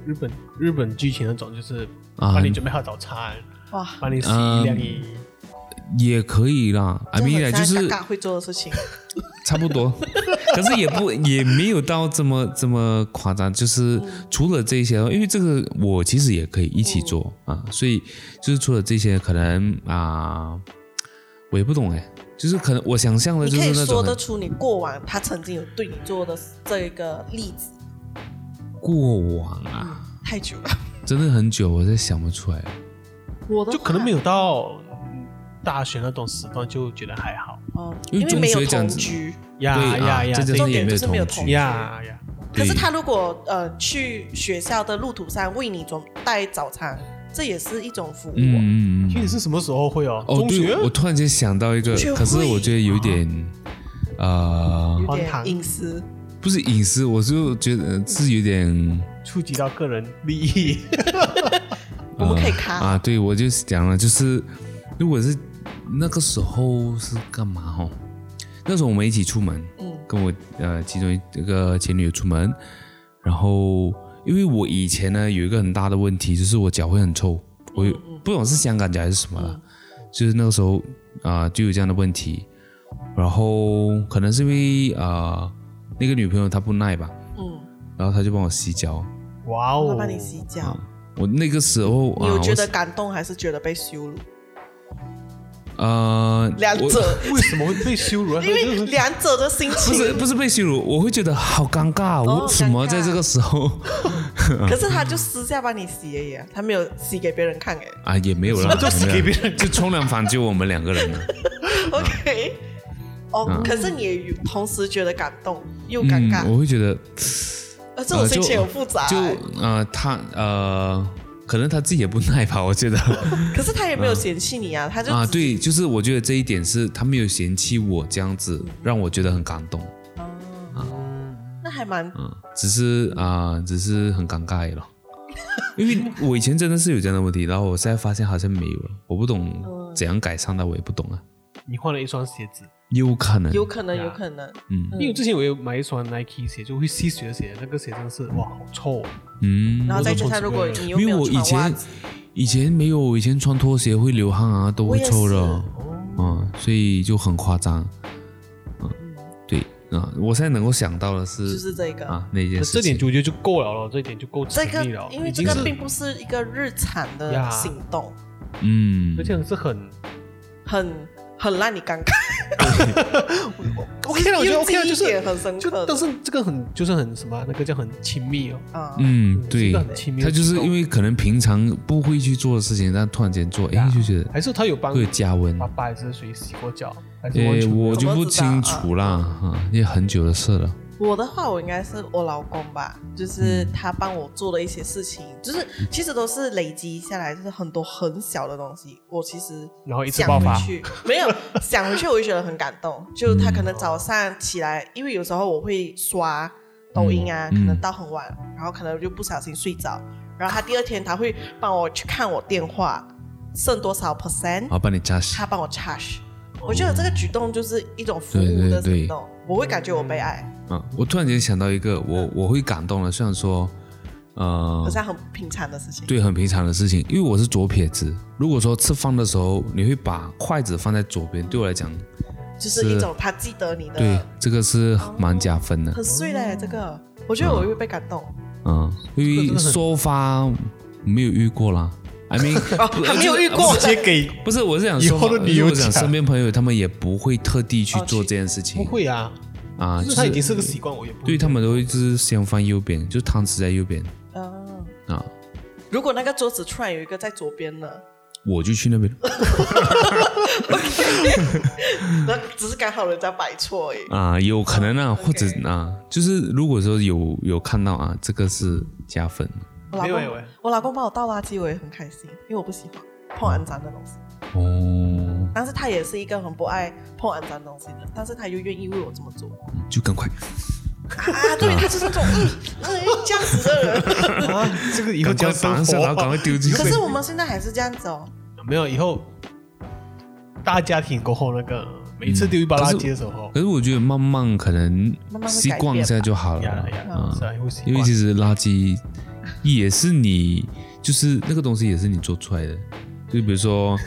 日本日本剧情那种，就是啊帮？你准备好早餐，哇，帮你洗嗯晾衣。也可以啦，I 这 mean 就是会做的事情。差不多，可是也不也没有到这么这么夸张，就是除了这些，因为这个我其实也可以一起做、啊，所以就是除了这些，可能啊，我也不懂哎，就是可能我想象的你可以就是那种很说得出你过往他曾经有对你做的这个例子，过往啊，太久了。真的很久，我在想不出来。我的就可能没有，到嗯大学那种时段，就觉得还好。嗯，因为没有同居。呀呀呀，这真的也没有重点就是没有同居同居呀呀，可是他如果呃去学校的路途上为你准带早餐，这也是一种服务、哦。嗯嗯嗯。其实是什么时候会哦？哦，对，中学我突然间想到一个，可是我觉得有点，呃，有点隐私。不是隐私，我就觉得是有点。触及到个人利益。我们可以卡、啊，对，我就讲了，就是如果是那个时候是干嘛哦？那时候我们一起出门，嗯跟我呃其中一个前女友出门，然后因为我以前呢有一个很大的问题，就是我脚会很臭，我不懂是香港脚还是什么了，就是那个时候啊、就有这样的问题，然后可能是因为啊、那个女朋友她不耐吧，嗯，然后她就帮我洗脚，哇哦，她帮你洗脚，我那个时候啊，你有觉得感动还是觉得被羞辱？呃我两者，为什么会被羞辱啊？因为 两者的心情。不是情。不是被羞辱，我会觉得好尴尬，哦我怎么在这个时候？可是他就私下帮你洗而已啊，他没有洗给别人看哎。啊也没有啦，就洗给别人就冲凉房就我们两个人了，OK，哦，嗯。可是你也同时觉得感动又尴尬，嗯，我会觉得呃，这种心情很复杂就欸。呃他呃可能他自己也不耐吧，我觉得。可是他也没有嫌弃你啊，他就啊对，就是我觉得这一点是他没有嫌弃我这样子，让我觉得很感动，啊。那还蛮嗯，只是啊、只是很尴尬了。因为我以前真的是有这样的问题，然后我现在发现好像没有了，我不懂嗯。怎样改善的，我也不懂啊，你换了一双鞋子，有可能，有可能，有可能。嗯。因为之前我有买一双 Nike 鞋，就会吸血的鞋，那个鞋真的是哇，好臭哦。嗯，然后再加上，如果你又没有因为我以前穿袜子，以前没有，以前穿拖鞋会流汗啊，都会臭的，我嗯，所以就很夸张，嗯，对啊，我现在能够想到的是，就是这个。啊那件这事情，点我觉得就够了了，这一点就够这个成立了，，因为这个并不是一个日常的行动，嗯。而，且是很很很让你尴尬。OK 了，我觉得 OK 了，就是很深就刻的。但是这个很就是很什么啊，那个叫很亲密哦。啊，嗯，对一个很亲密，他就是因为可能平常不会去做的事情，但突然间做，哎，就觉得还是他有帮会加温爸。爸还是谁洗过脚，还是完诶，全没有我就不清楚啦，啊，因为很久的事了。我的话，我应该是我老公吧，就是他帮我做的一些事情，就是其实都是累积下来，就是很多很小的东西。我其实然后一次想爆发回去，没有 想回去，我就觉得很感动。就他可能早上起来，因为有时候我会刷抖音啊，嗯可能到很晚，然后可能就不小心睡着，然后他第二天他会帮我去看我电话剩多少 percent，好，帮你加洗他。帮我 charge。我觉得这个举动就是一种服务的对对对行动，我会感觉我被爱，嗯，我突然间想到一个，我我会感动的，虽然说，呃好，像很平常的事情。对，很平常的事情，因为我是左撇子。如果说吃饭的时候，你会把筷子放在左边，对我来讲，就是一种他记得你的，对这个是蛮加分的。很碎嘞。这个，我觉得我会被感动。嗯，因为这个真的很收发没有遇过啦。I mean，哦，还没有遇过。直，接给 不是，我是想以说嘛，后的女友我想讲身边朋友他们也不会特地去做这件事情。不情会啊，啊，就就是他已经是个习惯，我也不会。对他们都会就是先放右边，就是汤匙在右边。啊，啊，如果那个桌子突然有一个在左边呢，我就去那边。那只是刚好人家摆错而已。啊，有可能啊或者啊，就是如果说有有看到啊，这个是加分。我老公我老公帮我倒垃圾，我也很开心，因为我不喜欢碰肮脏的东西。哦，但是他也是一个很不爱碰肮脏东西的，但是他又愿意为我这么做就赶快啊！对，他就是那种嗯嗯这样子的人。啊，这个以后赶快这样生绑上，然后赶快丢进去可。是我们现在还是这样子哦。没有以后大家庭过后那个每次丢一包垃圾的时候，可是我觉得慢慢可能慢慢会习惯一下就好了因为其实垃圾也是你，就是那个东西也是你做出来的。就比如说，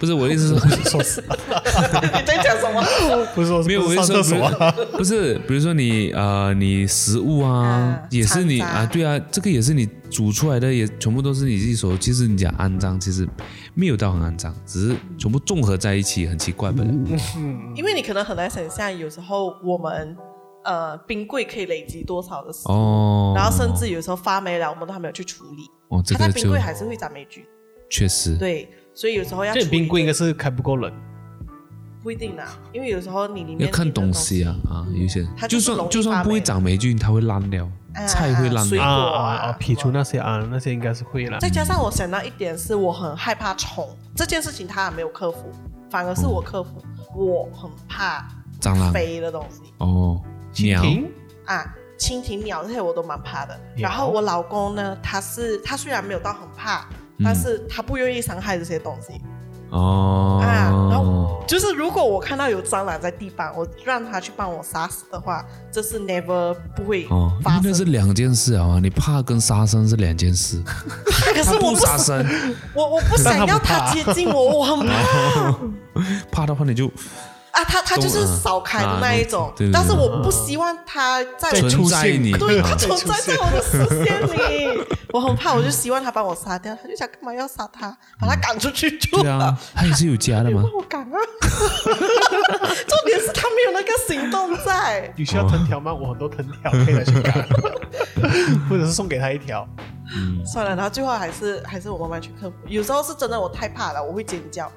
不是我的意思是说，你 在讲什么？不是说没有，我不是说是上厕所啊，不是，比如说你呃，你食物啊啊，也是你啊，对啊，这个也是你煮出来的，也全部都是你自己手。其实你讲肮脏，其实没有到很肮脏，只是全部综合在一起，很奇怪本来。嗯，因为你可能很难想象，有时候我们呃冰柜可以累积多少的食物，哦，然后甚至有时候发霉了，我们都还没有去处理，哦，这它在冰柜还是会长霉菌。确实，对，所以有时候要这冰柜应该是开不够冷，不一定啦，因为有时候你里面要看东西啊啊，有一些它就算就算不会长霉菌，它会烂掉，啊菜会烂水掉。啊果啊啊除那些啊，那些应该是会啦。再加上我想到一点是，我很害怕虫这件事情，他还没有克服，反而是我克服。我很怕蟑螂飞的东西哦，鸟停啊，蜻蜓、鸟这些我都蛮怕的。然后我老公呢，他是他虽然没有到很怕，嗯但是他不愿意伤害这些东西。哦，啊然后就是如果我看到有蟑螂在地板，我让他去帮我杀死的话，这是 never 不会发生。为那是两件事啊，你怕跟杀生是两件事。可是我不不杀生，我我不想要他接近我，我很怕。怕的话你就啊，他他就是扫开的那一种啊对对，对但是我不希望他再出存在现你，对他啊存在在我的视线里，我很怕，我就希望他把我杀掉。他就想干嘛要杀他，把他赶出去住对啊。，他也是有家的嘛帮。我赶啊！重点是他没有那个行动在。你需要藤条吗？我很多藤条可以拿去赶，或者是送给他一条。算了，然后最后还是还是我慢慢去克服。有时候是真的我太怕了，我会尖叫，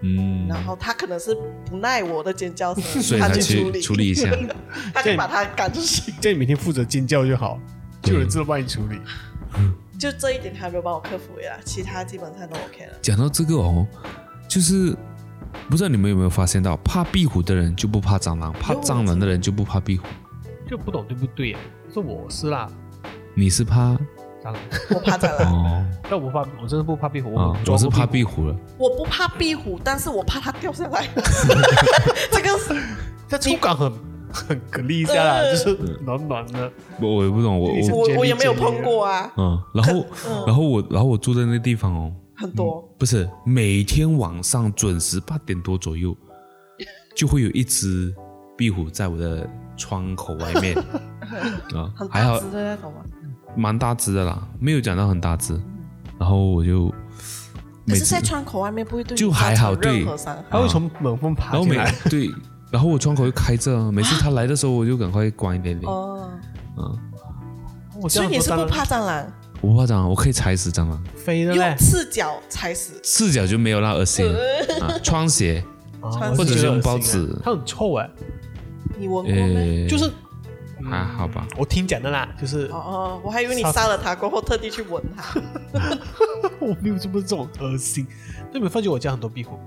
嗯，然后他可能是不耐我的尖叫声，所以他他去处去理处理一下。他就把他赶出去。叫你每天负责尖叫就好，就有人知道帮你处理。就这一点他没有帮我克服呀，其他基本上都 OK 了。讲到这个哦，就是不知道你们有没有发现到，怕壁虎的人就不怕蟑螂，怕蟑螂的人就不怕壁虎。就不懂对不对？是我是啦，你是怕当然，我怕蟑螂，哦但我不怕，我真的不怕壁虎。我是怕壁壁虎了。我不怕壁虎，但是我怕它掉下来。这个是，它触感很很蛤蜊一下就是暖暖的。我我也不懂，我我我我也没有碰过啊，嗯，然后 嗯然后我然后我住在那个地方哦，很多。不是每天晚上准时八点多左右，就会有一只壁虎在我的窗口外面啊很，还好？蛮大只的啦，没有讲到很大只。然后我就可每次是在窗口外面不会对你就还好对。它会从门缝爬然后每进来。对，然后我窗口又开着，每次它来的时候我就赶快关一点点。哦，嗯，所以你是不怕蟑螂？我不怕蟑螂，我可以踩死蟑螂，用飞的嘞？赤脚踩死。赤脚就没有那 恶心啊。穿鞋，或者是用恶心啊包子它很臭哎，你闻过没？呃，就是还好吧。我听讲的啦，就是哦哦，我还以为你杀了他过后特地去闻他。我没有这么这种恶心。那你们发觉我家很多壁虎？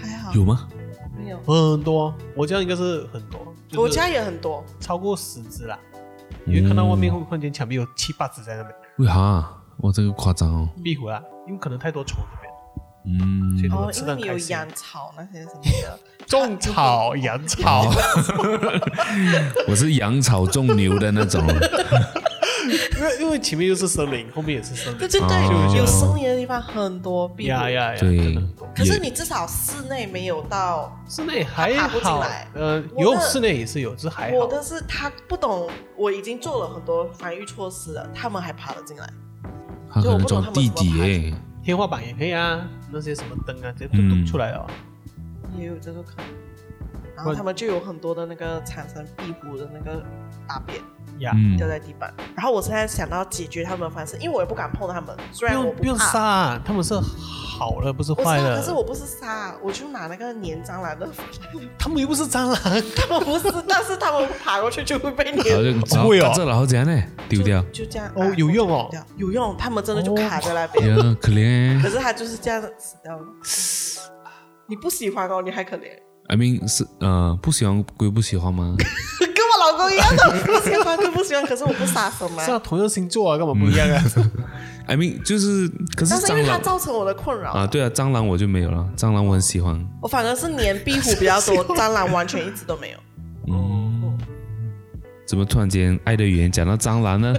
还好有吗？没有？很多，我家应该是很多，就是我家也很多。超过十只啦。因为看到外面嗯会忽然间墙壁有七八只在那边为啥？哇这个夸张哦。壁虎啊，因为可能太多虫这边。嗯所以，哦，吃因为你有养草那些什么的。种草、养草，我是养草种牛的那种。因为因为前面又是森林，后面也是森林。对对有森林的地方很多病。呀呀呀！对可是你至少室内没有到。室内还它爬不进好来，呃，有室内也是有，只是还好。我的是他不懂，我已经做了很多防御措施了，他们还爬得进来。它可能装地底耶。天花板也可以啊，那些什么灯啊，直接嗯都动出来了。也有这个可能。然后他们就有很多的那个产生壁虎的那个大便掉在地板。然后我现在想到解决他们的方式，因为我也不敢碰他们，虽然我不用不用怕。杀，他们是好了，不是坏了。可是我不是杀，我就拿那个粘蟑螂的，他们又不是蟑螂，他们不是，但是他们爬过去就会被粘。就然后会哦这然后怎样呢？丢掉。就这样哦啊有用哦有用，他们真的就卡在那边。呀，可怜可。是他就是这样死掉了。你不喜欢哦，你还可怜，I mean 是呃不喜欢归不喜欢吗？跟我老公一样的，不喜欢归不喜欢，可是我不杀生嘛是。啊，同样星座啊，干嘛不一样啊？I mean 就是，可是但是因为它蟑螂造成我的困扰啊，对啊，蟑螂我就没有了，蟑螂我很喜欢。我反而是黏壁虎比较多，蟑螂完全一直都没有。嗯，怎么突然间爱的语言讲到蟑螂呢？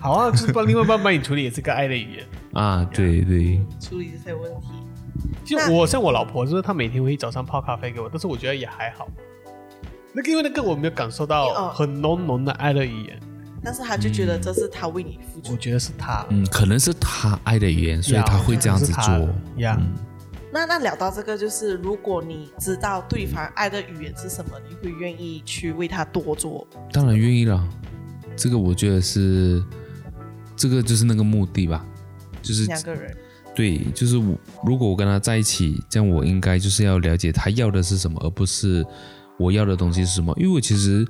好啊，就是帮另外一半帮你处理也是个爱的语言。啊，对对，处理这些问题。就我像我老婆，就是她每天会早上泡咖啡给我，但是我觉得也还好。那个因为那个我没有感受哦到很浓浓的爱的语言，但是他就觉得这是他为你付出。我觉得是她，嗯，可能是他爱的语言，所以他会这样子做。嗯呀。那那聊到这个，就是如果你知道对方爱的语言是什么，你会愿意去为他多做。当然愿意了，这个我觉得是，这个就是那个目的吧，就是两个人，对，就是我如果我跟他在一起，这样我应该就是要了解他要的是什么，而不是我要的东西是什么。因为我其实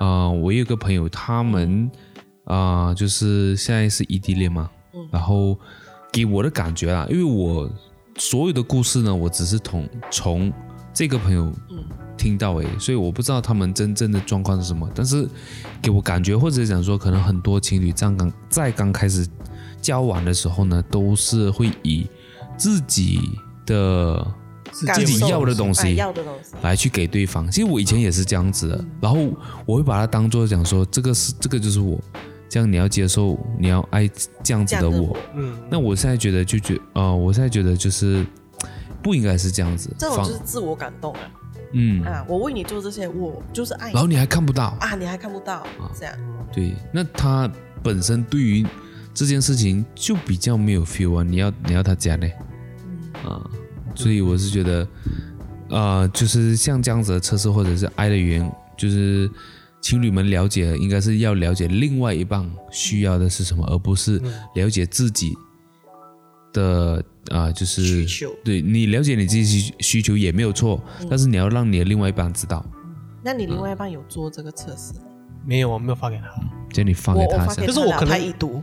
啊、呃我有个朋友，他们啊、呃就是现在是异地恋嘛，嗯然后给我的感觉啊，因为我所有的故事呢，我只是从从这个朋友嗯听到诶，所以我不知道他们真正的状况是什么。但是给我感觉，或者讲说，可能很多情侣在刚在刚开始交往的时候呢，都是会以自己的自己要的东西哎要的东西，来去给对方。其实我以前也是这样子的，然后我会把它当做讲说，这个是这个就是我，这样你要接受，你要爱这样子的我。嗯，那我现在觉得就觉呃，我现在觉得就是不应该是这样子，这种放。就是自我感动啊！嗯，啊，我为你做这些，我就是爱你。然后你还看不到，啊，你还看不到，这样对，那他本身对于这件事情就比较没有 feel 啊，你要你要他讲呢，啊，所以我是觉得，呃，就是像这样子的测试或者是爱的语言，就是情侣们了解，应该是要了解另外一半需要的是什么，而不是了解自己的啊、就是需求。对你了解你自己需需求也没有错，但是你要让你的另外一半知道，那你另外一半有做这个测试吗？没有，我没有发给他。叫你放给他一下我我发给，他就是我可能他已读，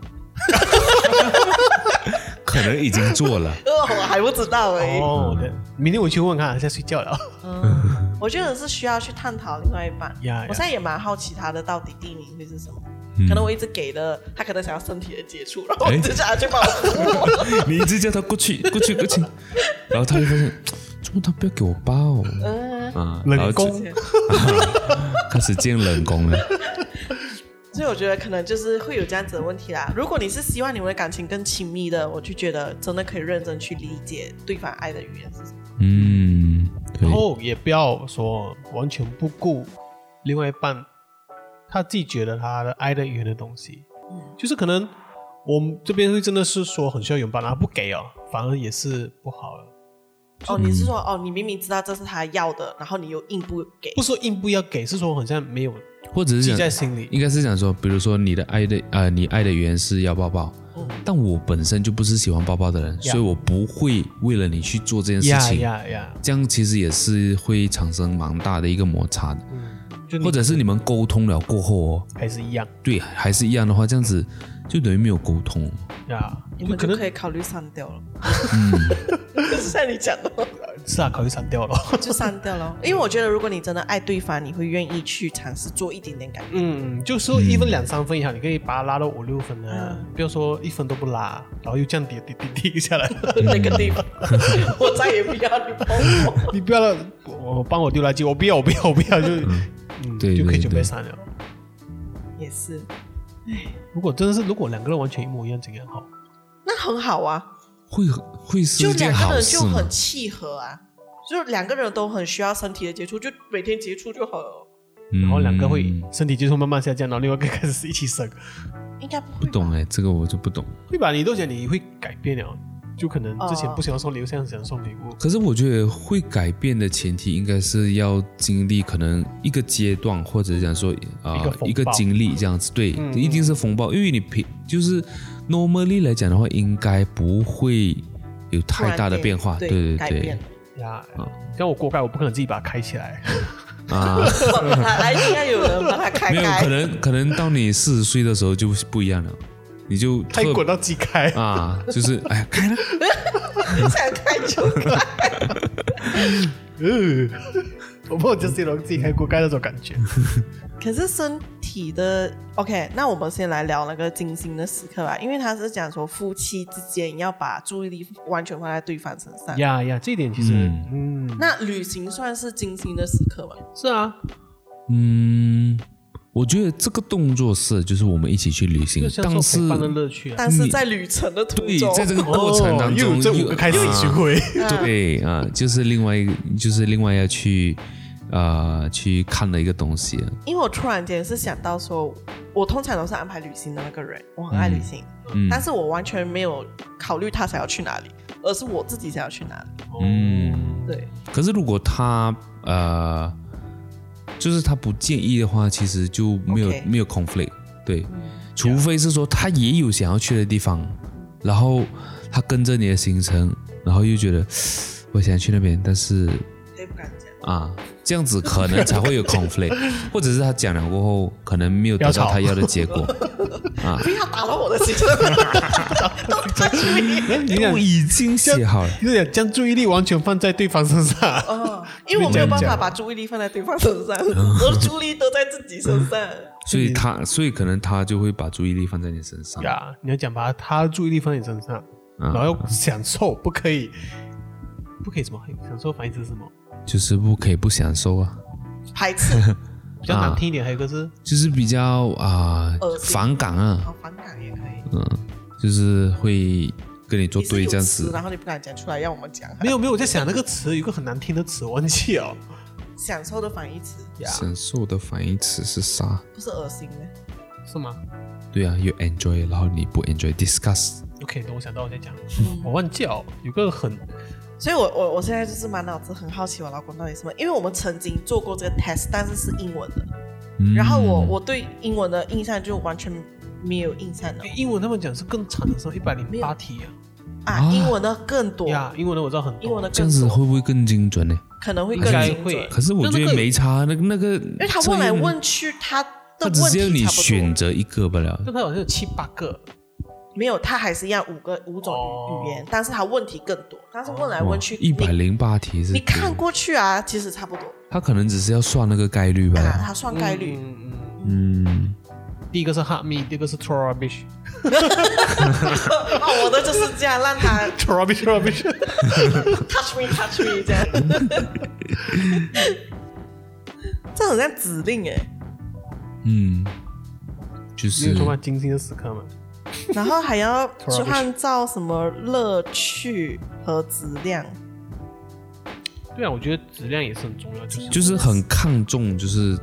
可能已经做了。呃，我还不知道而已。哦，对，明天我去问看，现在睡觉了。嗯，我觉得是需要去探讨另外一半。呀呀我现在也蛮好奇他的到底第一名会是什么。嗯可能我一直给的，他可能想要身体的接触，然后我哎一直叫他去帮我服务。你一直叫他过去，过去，过去，然后他就发现，怎么他不要给我抱嗯，啊？冷然后就宫 开始见冷宫了。所以我觉得可能就是会有这样子的问题啦。如果你是希望你们的感情更亲密的，我就觉得真的可以认真去理解对方爱的语言是什么。嗯，然，后也不要说完全不顾另外一半他自己觉得他的爱的语言的东西，嗯就是可能我们这边会真的是说很需要拥抱，然后不给哦，反而也是不好的。哦，你是说哦，你明明知道这是他要的，然后你又硬不给不？是说硬不要给，是说好像没有或者是讲在心里。应该是想说，比如说你的爱的呃，你爱的语言是要抱抱，嗯但我本身就不是喜欢抱抱的人，呀所以我不会为了你去做这件事呀情。呀呀，这样其实也是会产生蛮大的一个摩擦的，嗯，就你或者是你们沟通了过后哦，还是一样对，还是一样的话，这样子就等于没有沟通。呀，你们就可能就可以考虑删掉了。像你讲的，是啊，考虑删掉了。就删掉了。因为我觉得，如果你真的爱对方，你会愿意去尝试做一点点改变。嗯，就说一分两三分也好，你可以把它拉到五六分啊，嗯不要说一分都不拉，然后又这样跌跌跌跌下来。那个地方，我再也不要你碰我。你不要了，我帮我丢垃圾，我不要，我不要，我不要，就嗯，对就可以准备删了。也是，如果真的是，如果两个人完全一模一样，怎样好？那很好啊，会会是就两个人就很？契合啊，就两个人都很需要身体的接触，就每天接触就好了。然然后两个会身体接触慢慢下降，然后另外一个开始一起生，应该不会不懂哎，这个我就不懂。会吧？你都讲你会改变了，就可能之前哦不喜欢送礼物，现在想送礼物。可是我觉得会改变的前提，应该是要经历可能一个阶段，或者讲说啊、一个经历这样子。对，嗯一定是风暴，因为你平就是 normally 来讲的话，应该不会有太大的变化。对对对呀，像我锅盖，我不可能自己把它开起来。啊，还一定要有人把它开没有可。能可能到你四十岁的时候就不一样了，你就特太滚到机开，啊，就是哎呀开了，想开就开。嗯，我不就形容自己开锅盖那种感觉。可是身体的 OK，那我们先来聊那个精心的时刻吧，因为他是讲说夫妻之间要把注意力完全放在对方身上。呀呀，这一点其实，嗯，那旅行算是精心的时刻吗？是啊，嗯，我觉得这个动作是，就是我们一起去旅行但是说陪伴的乐趣啊。但是在旅程的途中，，对在这个过程当哦又中有这五个开始学会，对啊，就是另外一个，就是另外要去啊、去看的一个东西啊。因为我突然间是想到说，我通常都是安排旅行的那个人，我很爱旅行，嗯但是我完全没有考虑他想要去哪里，而是我自己想要去哪里。嗯，对，可是如果他呃，就是他不建议的话，其实就没有没有 conflict，对，除非是说他也有想要去的地方，然后他跟着你的行程，然后又觉得我想去那边，但是不敢讲？啊，这样子可能才会有 conflict，或者是他讲了过后，可能没有得到他要的结果啊。不要打扰我的行程。你已经写好了，就是想将注意力完全放在对方身上。哦，因为我没有办法把注意力放在对方身上，我的注意力都在自己身上。所以他，所以可能他就会把注意力放在你身上。呀，你要讲把他注意力放在你身上，啊然后要享受，不可以，不可以什么？享受反义词是什么？就是不可以不享受啊，排斥、比较难听一点，还有一个是就是比较啊、反感啊，好反感也可以。嗯，就是会跟你作你是有对这样子。然后你不敢讲出来，让我们讲。没有没有，我在想那个词有一个很难听的词，我忘记了。享受的反义词，呀，享受的反义词是啥？不是恶心的。是吗对啊，，you enjoy，然后你不 enjoy，discuss。？OK，等我想到我再讲。嗯我忘记了，有个很所以我我我现在就是满脑子很好奇我老公到底什么，因为我们曾经做过这个 test，但是是英文的，嗯然后我我对英文的印象就完全没有印象了英文他们讲是更长的时候，一百零八题啊。英文的更多，呀，英文的我知道很多。英文的这样子更多，会不会更精准呢？可能会应更精会。准，可是我觉得没差，那个那个，因为他问来问去，他的他问只是要你题差不多，选择一个罢了。就他好像有七八个，没有，他还是一样五个五种哦语言，但是他问题更多，但是问来问去，一百你零八题是你看过去啊，其实差不多。他可能只是要算那个概率吧啊，他算概率，嗯嗯嗯。嗯，第一个是 hot me，第二个是 throw rubbish。哦，我的就是这样，让他 rubbish。touch me touch me 这样，这很像指令哎。嗯，就是有说过精心的时刻嘛？然后还要创造什么乐趣和质量，对啊，我觉得质量也是很重要，就是就是很看重，就是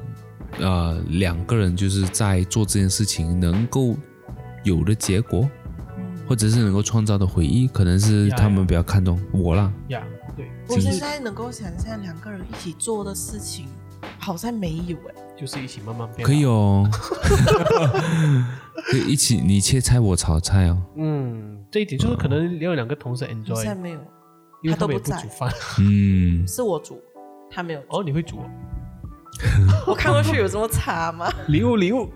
呃两个人就是在做这件事情能够有的结果，或者是能够创造的回忆，可能是他们比较看重我啦。呀，对，我现在能够想象两个人一起做的事情，好像没有哎。就是一起慢慢变。可以，哦，可以一起你切菜我炒菜哦。嗯，这一点就是可能要有两个同事好像 enjoy，没有，因为他们也他都不煮饭。嗯，是我煮，他没有。哦，你会煮哦？我看过去有这么差吗？礼物礼物，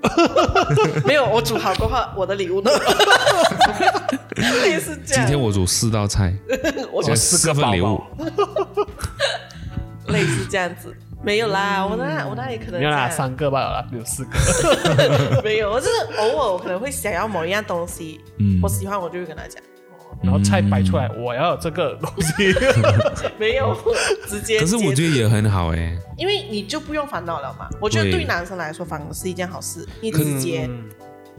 没有，我煮好过后，我的礼物呢？类似这样，今天我煮四道菜，我煮四份礼物。类似这样子，没有啦，我那我那里可能没有啦，这样三个罢了啦，有四个。没有，我就是偶尔我可能会想要某一样东西，嗯我喜欢我就会跟他讲，然后菜摆出来，我要这个东西。没有直接。可是我觉得也很好哎，因为你就不用烦恼了嘛。我觉得对对于男生来说，反而是一件好事，你直接嗯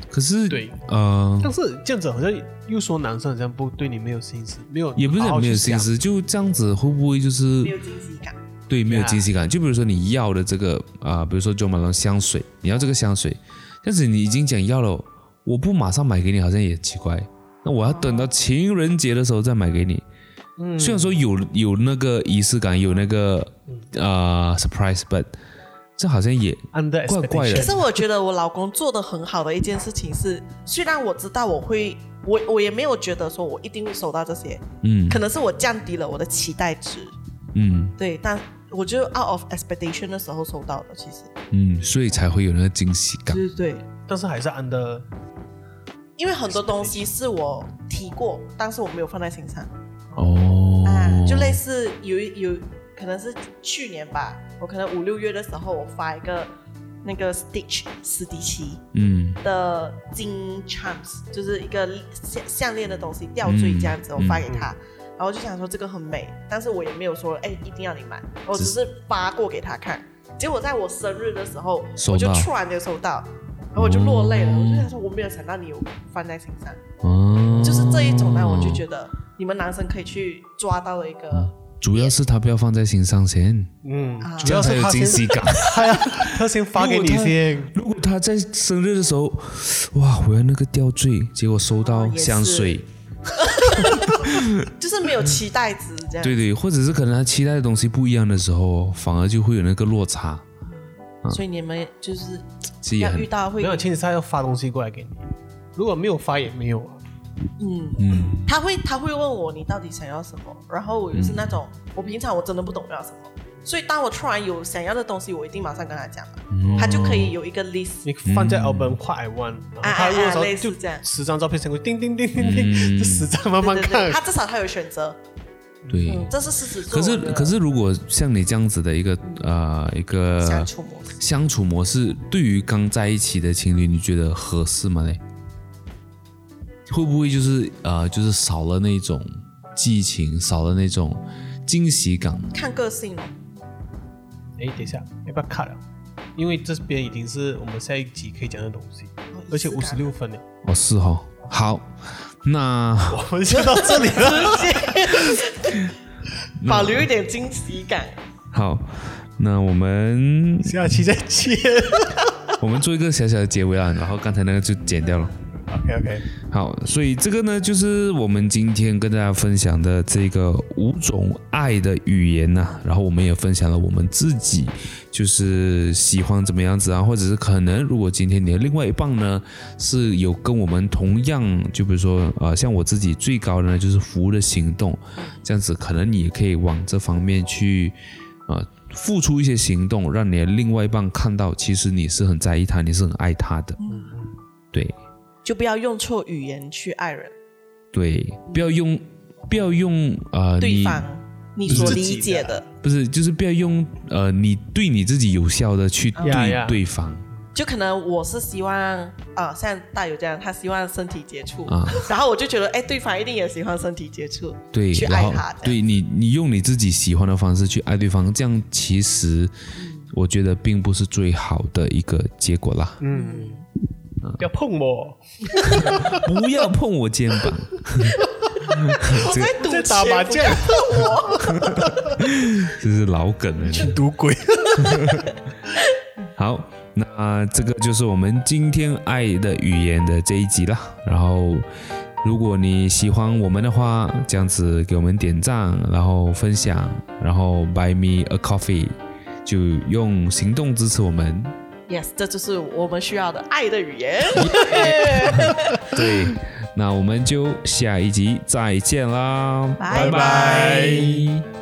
可是对呃，但是这样子好像又说男生好像不对你没有心思，没有也不是没有心。思，就这样子会不会就是没有惊喜感。对，没有惊喜感。就比如说你要的这个啊、比如说 Jo Malone 香水，你要这个香水，但是你已经讲要了，我不马上买给你，好像也奇怪。那我要等到情人节的时候再买给你。嗯。虽然说有有那个仪式感，有那个啊 surprise，but 这好像也 under 怪怪的。expectation 可是我觉得我老公做的很好的一件事情是，虽然我知道我会，我我也没有觉得说我一定会收到这些，嗯。可能是我降低了我的期待值，嗯。对，但我就 out of expectation 的时候收到的，其实，嗯，所以才会有那个惊喜感。对对对，但是还是 under 因为很多东西是我提过，但是我没有放在心上。哦，啊，就类似有一有可能是去年吧，我可能五六月的时候，我发一个那个 Stitch 史迪奇嗯的金 charms，就是一个项项链的东西吊坠这样子，嗯我发给他。然后就想说这个很美，但是我也没有说哎一定要你买，我只是发过给他看。结果在我生日的时候，我就突然间收到，然后我就落泪了。哦我就想说我没有想到你有放在心上，哦，就是这一种呢，我就觉得你们男生可以去抓到了一个主要是他不要放在心上先，嗯，啊主要这样才有惊喜感。他要他先发给你先，如果他在生日的时候，哇，我要那个吊坠，结果收到香水，就是没有期待值这样。对对，或者是可能他期待的东西不一样的时候，反而就会有那个落差，所以你们就是其实也要遇到会没有，其实他要发东西过来给你，如果没有发也没有啊。嗯，嗯。他会他会问我你到底想要什么，然后我就是那种、我平常我真的不懂要什么，所以当我突然有想要的东西，我一定马上跟他讲他就可以有一个 list。你放在 album 画 I want，然后他如果啊啊啊说就类似这样。十张照片先过，叮叮叮叮嗯。叮，这十张慢慢对对看。对，。他至少他有选择，对。嗯，这是狮子座可是可是，如果像你这样子的一个呃一个相处模式，相处模式，对于刚在一起的情侣，你觉得合适吗？嘞？会不会就是呃就是少了那种激情，少了那种惊喜感？看个性哦。哎，等一下，要不要 cut 了？因为这边已经是我们下一集可以讲的东西，而且五十六分了，哦，是哈、哦。好，那我们就到这里了。保留一点惊喜感。好，那我们下期再见。我们做一个小小的结尾啊，然后刚才那个就剪掉了。OK OK，好，所以这个呢，就是我们今天跟大家分享的这个五种爱的语言呐、然后我们也分享了我们自己就是喜欢怎么样子啊，或者是可能如果今天你的另外一半呢是有跟我们同样，就比如说呃，像我自己最高的呢就是服务的行动，这样子可能你也可以往这方面去呃付出一些行动，让你的另外一半看到，其实你是很在意他，你是很爱他的，对。就不要用错语言去爱人，对，不要用，不要用呃，你对方你所理解的，不是，就是不要用呃，你对你自己有效的去对对方。就可能我是希望啊，像大友这样，他希望身体接触，啊，然后我就觉得，哎，对方一定也喜欢身体接触，对，去然后爱他对你，你用你自己喜欢的方式去爱对方，这样其实我觉得并不是最好的一个结果啦。嗯，不要碰我，不要碰我肩膀，我在赌在打麻将，这是老梗了。赌鬼。好，那这个就是我们今天爱的语言的这一集啦。然后，如果你喜欢我们的话，这样子给我们点赞，然后分享，然后 buy me a coffee，就用行动支持我们。Yes，这就是我们需要的爱的语言。对，那我们就下一集再见啦，拜拜。拜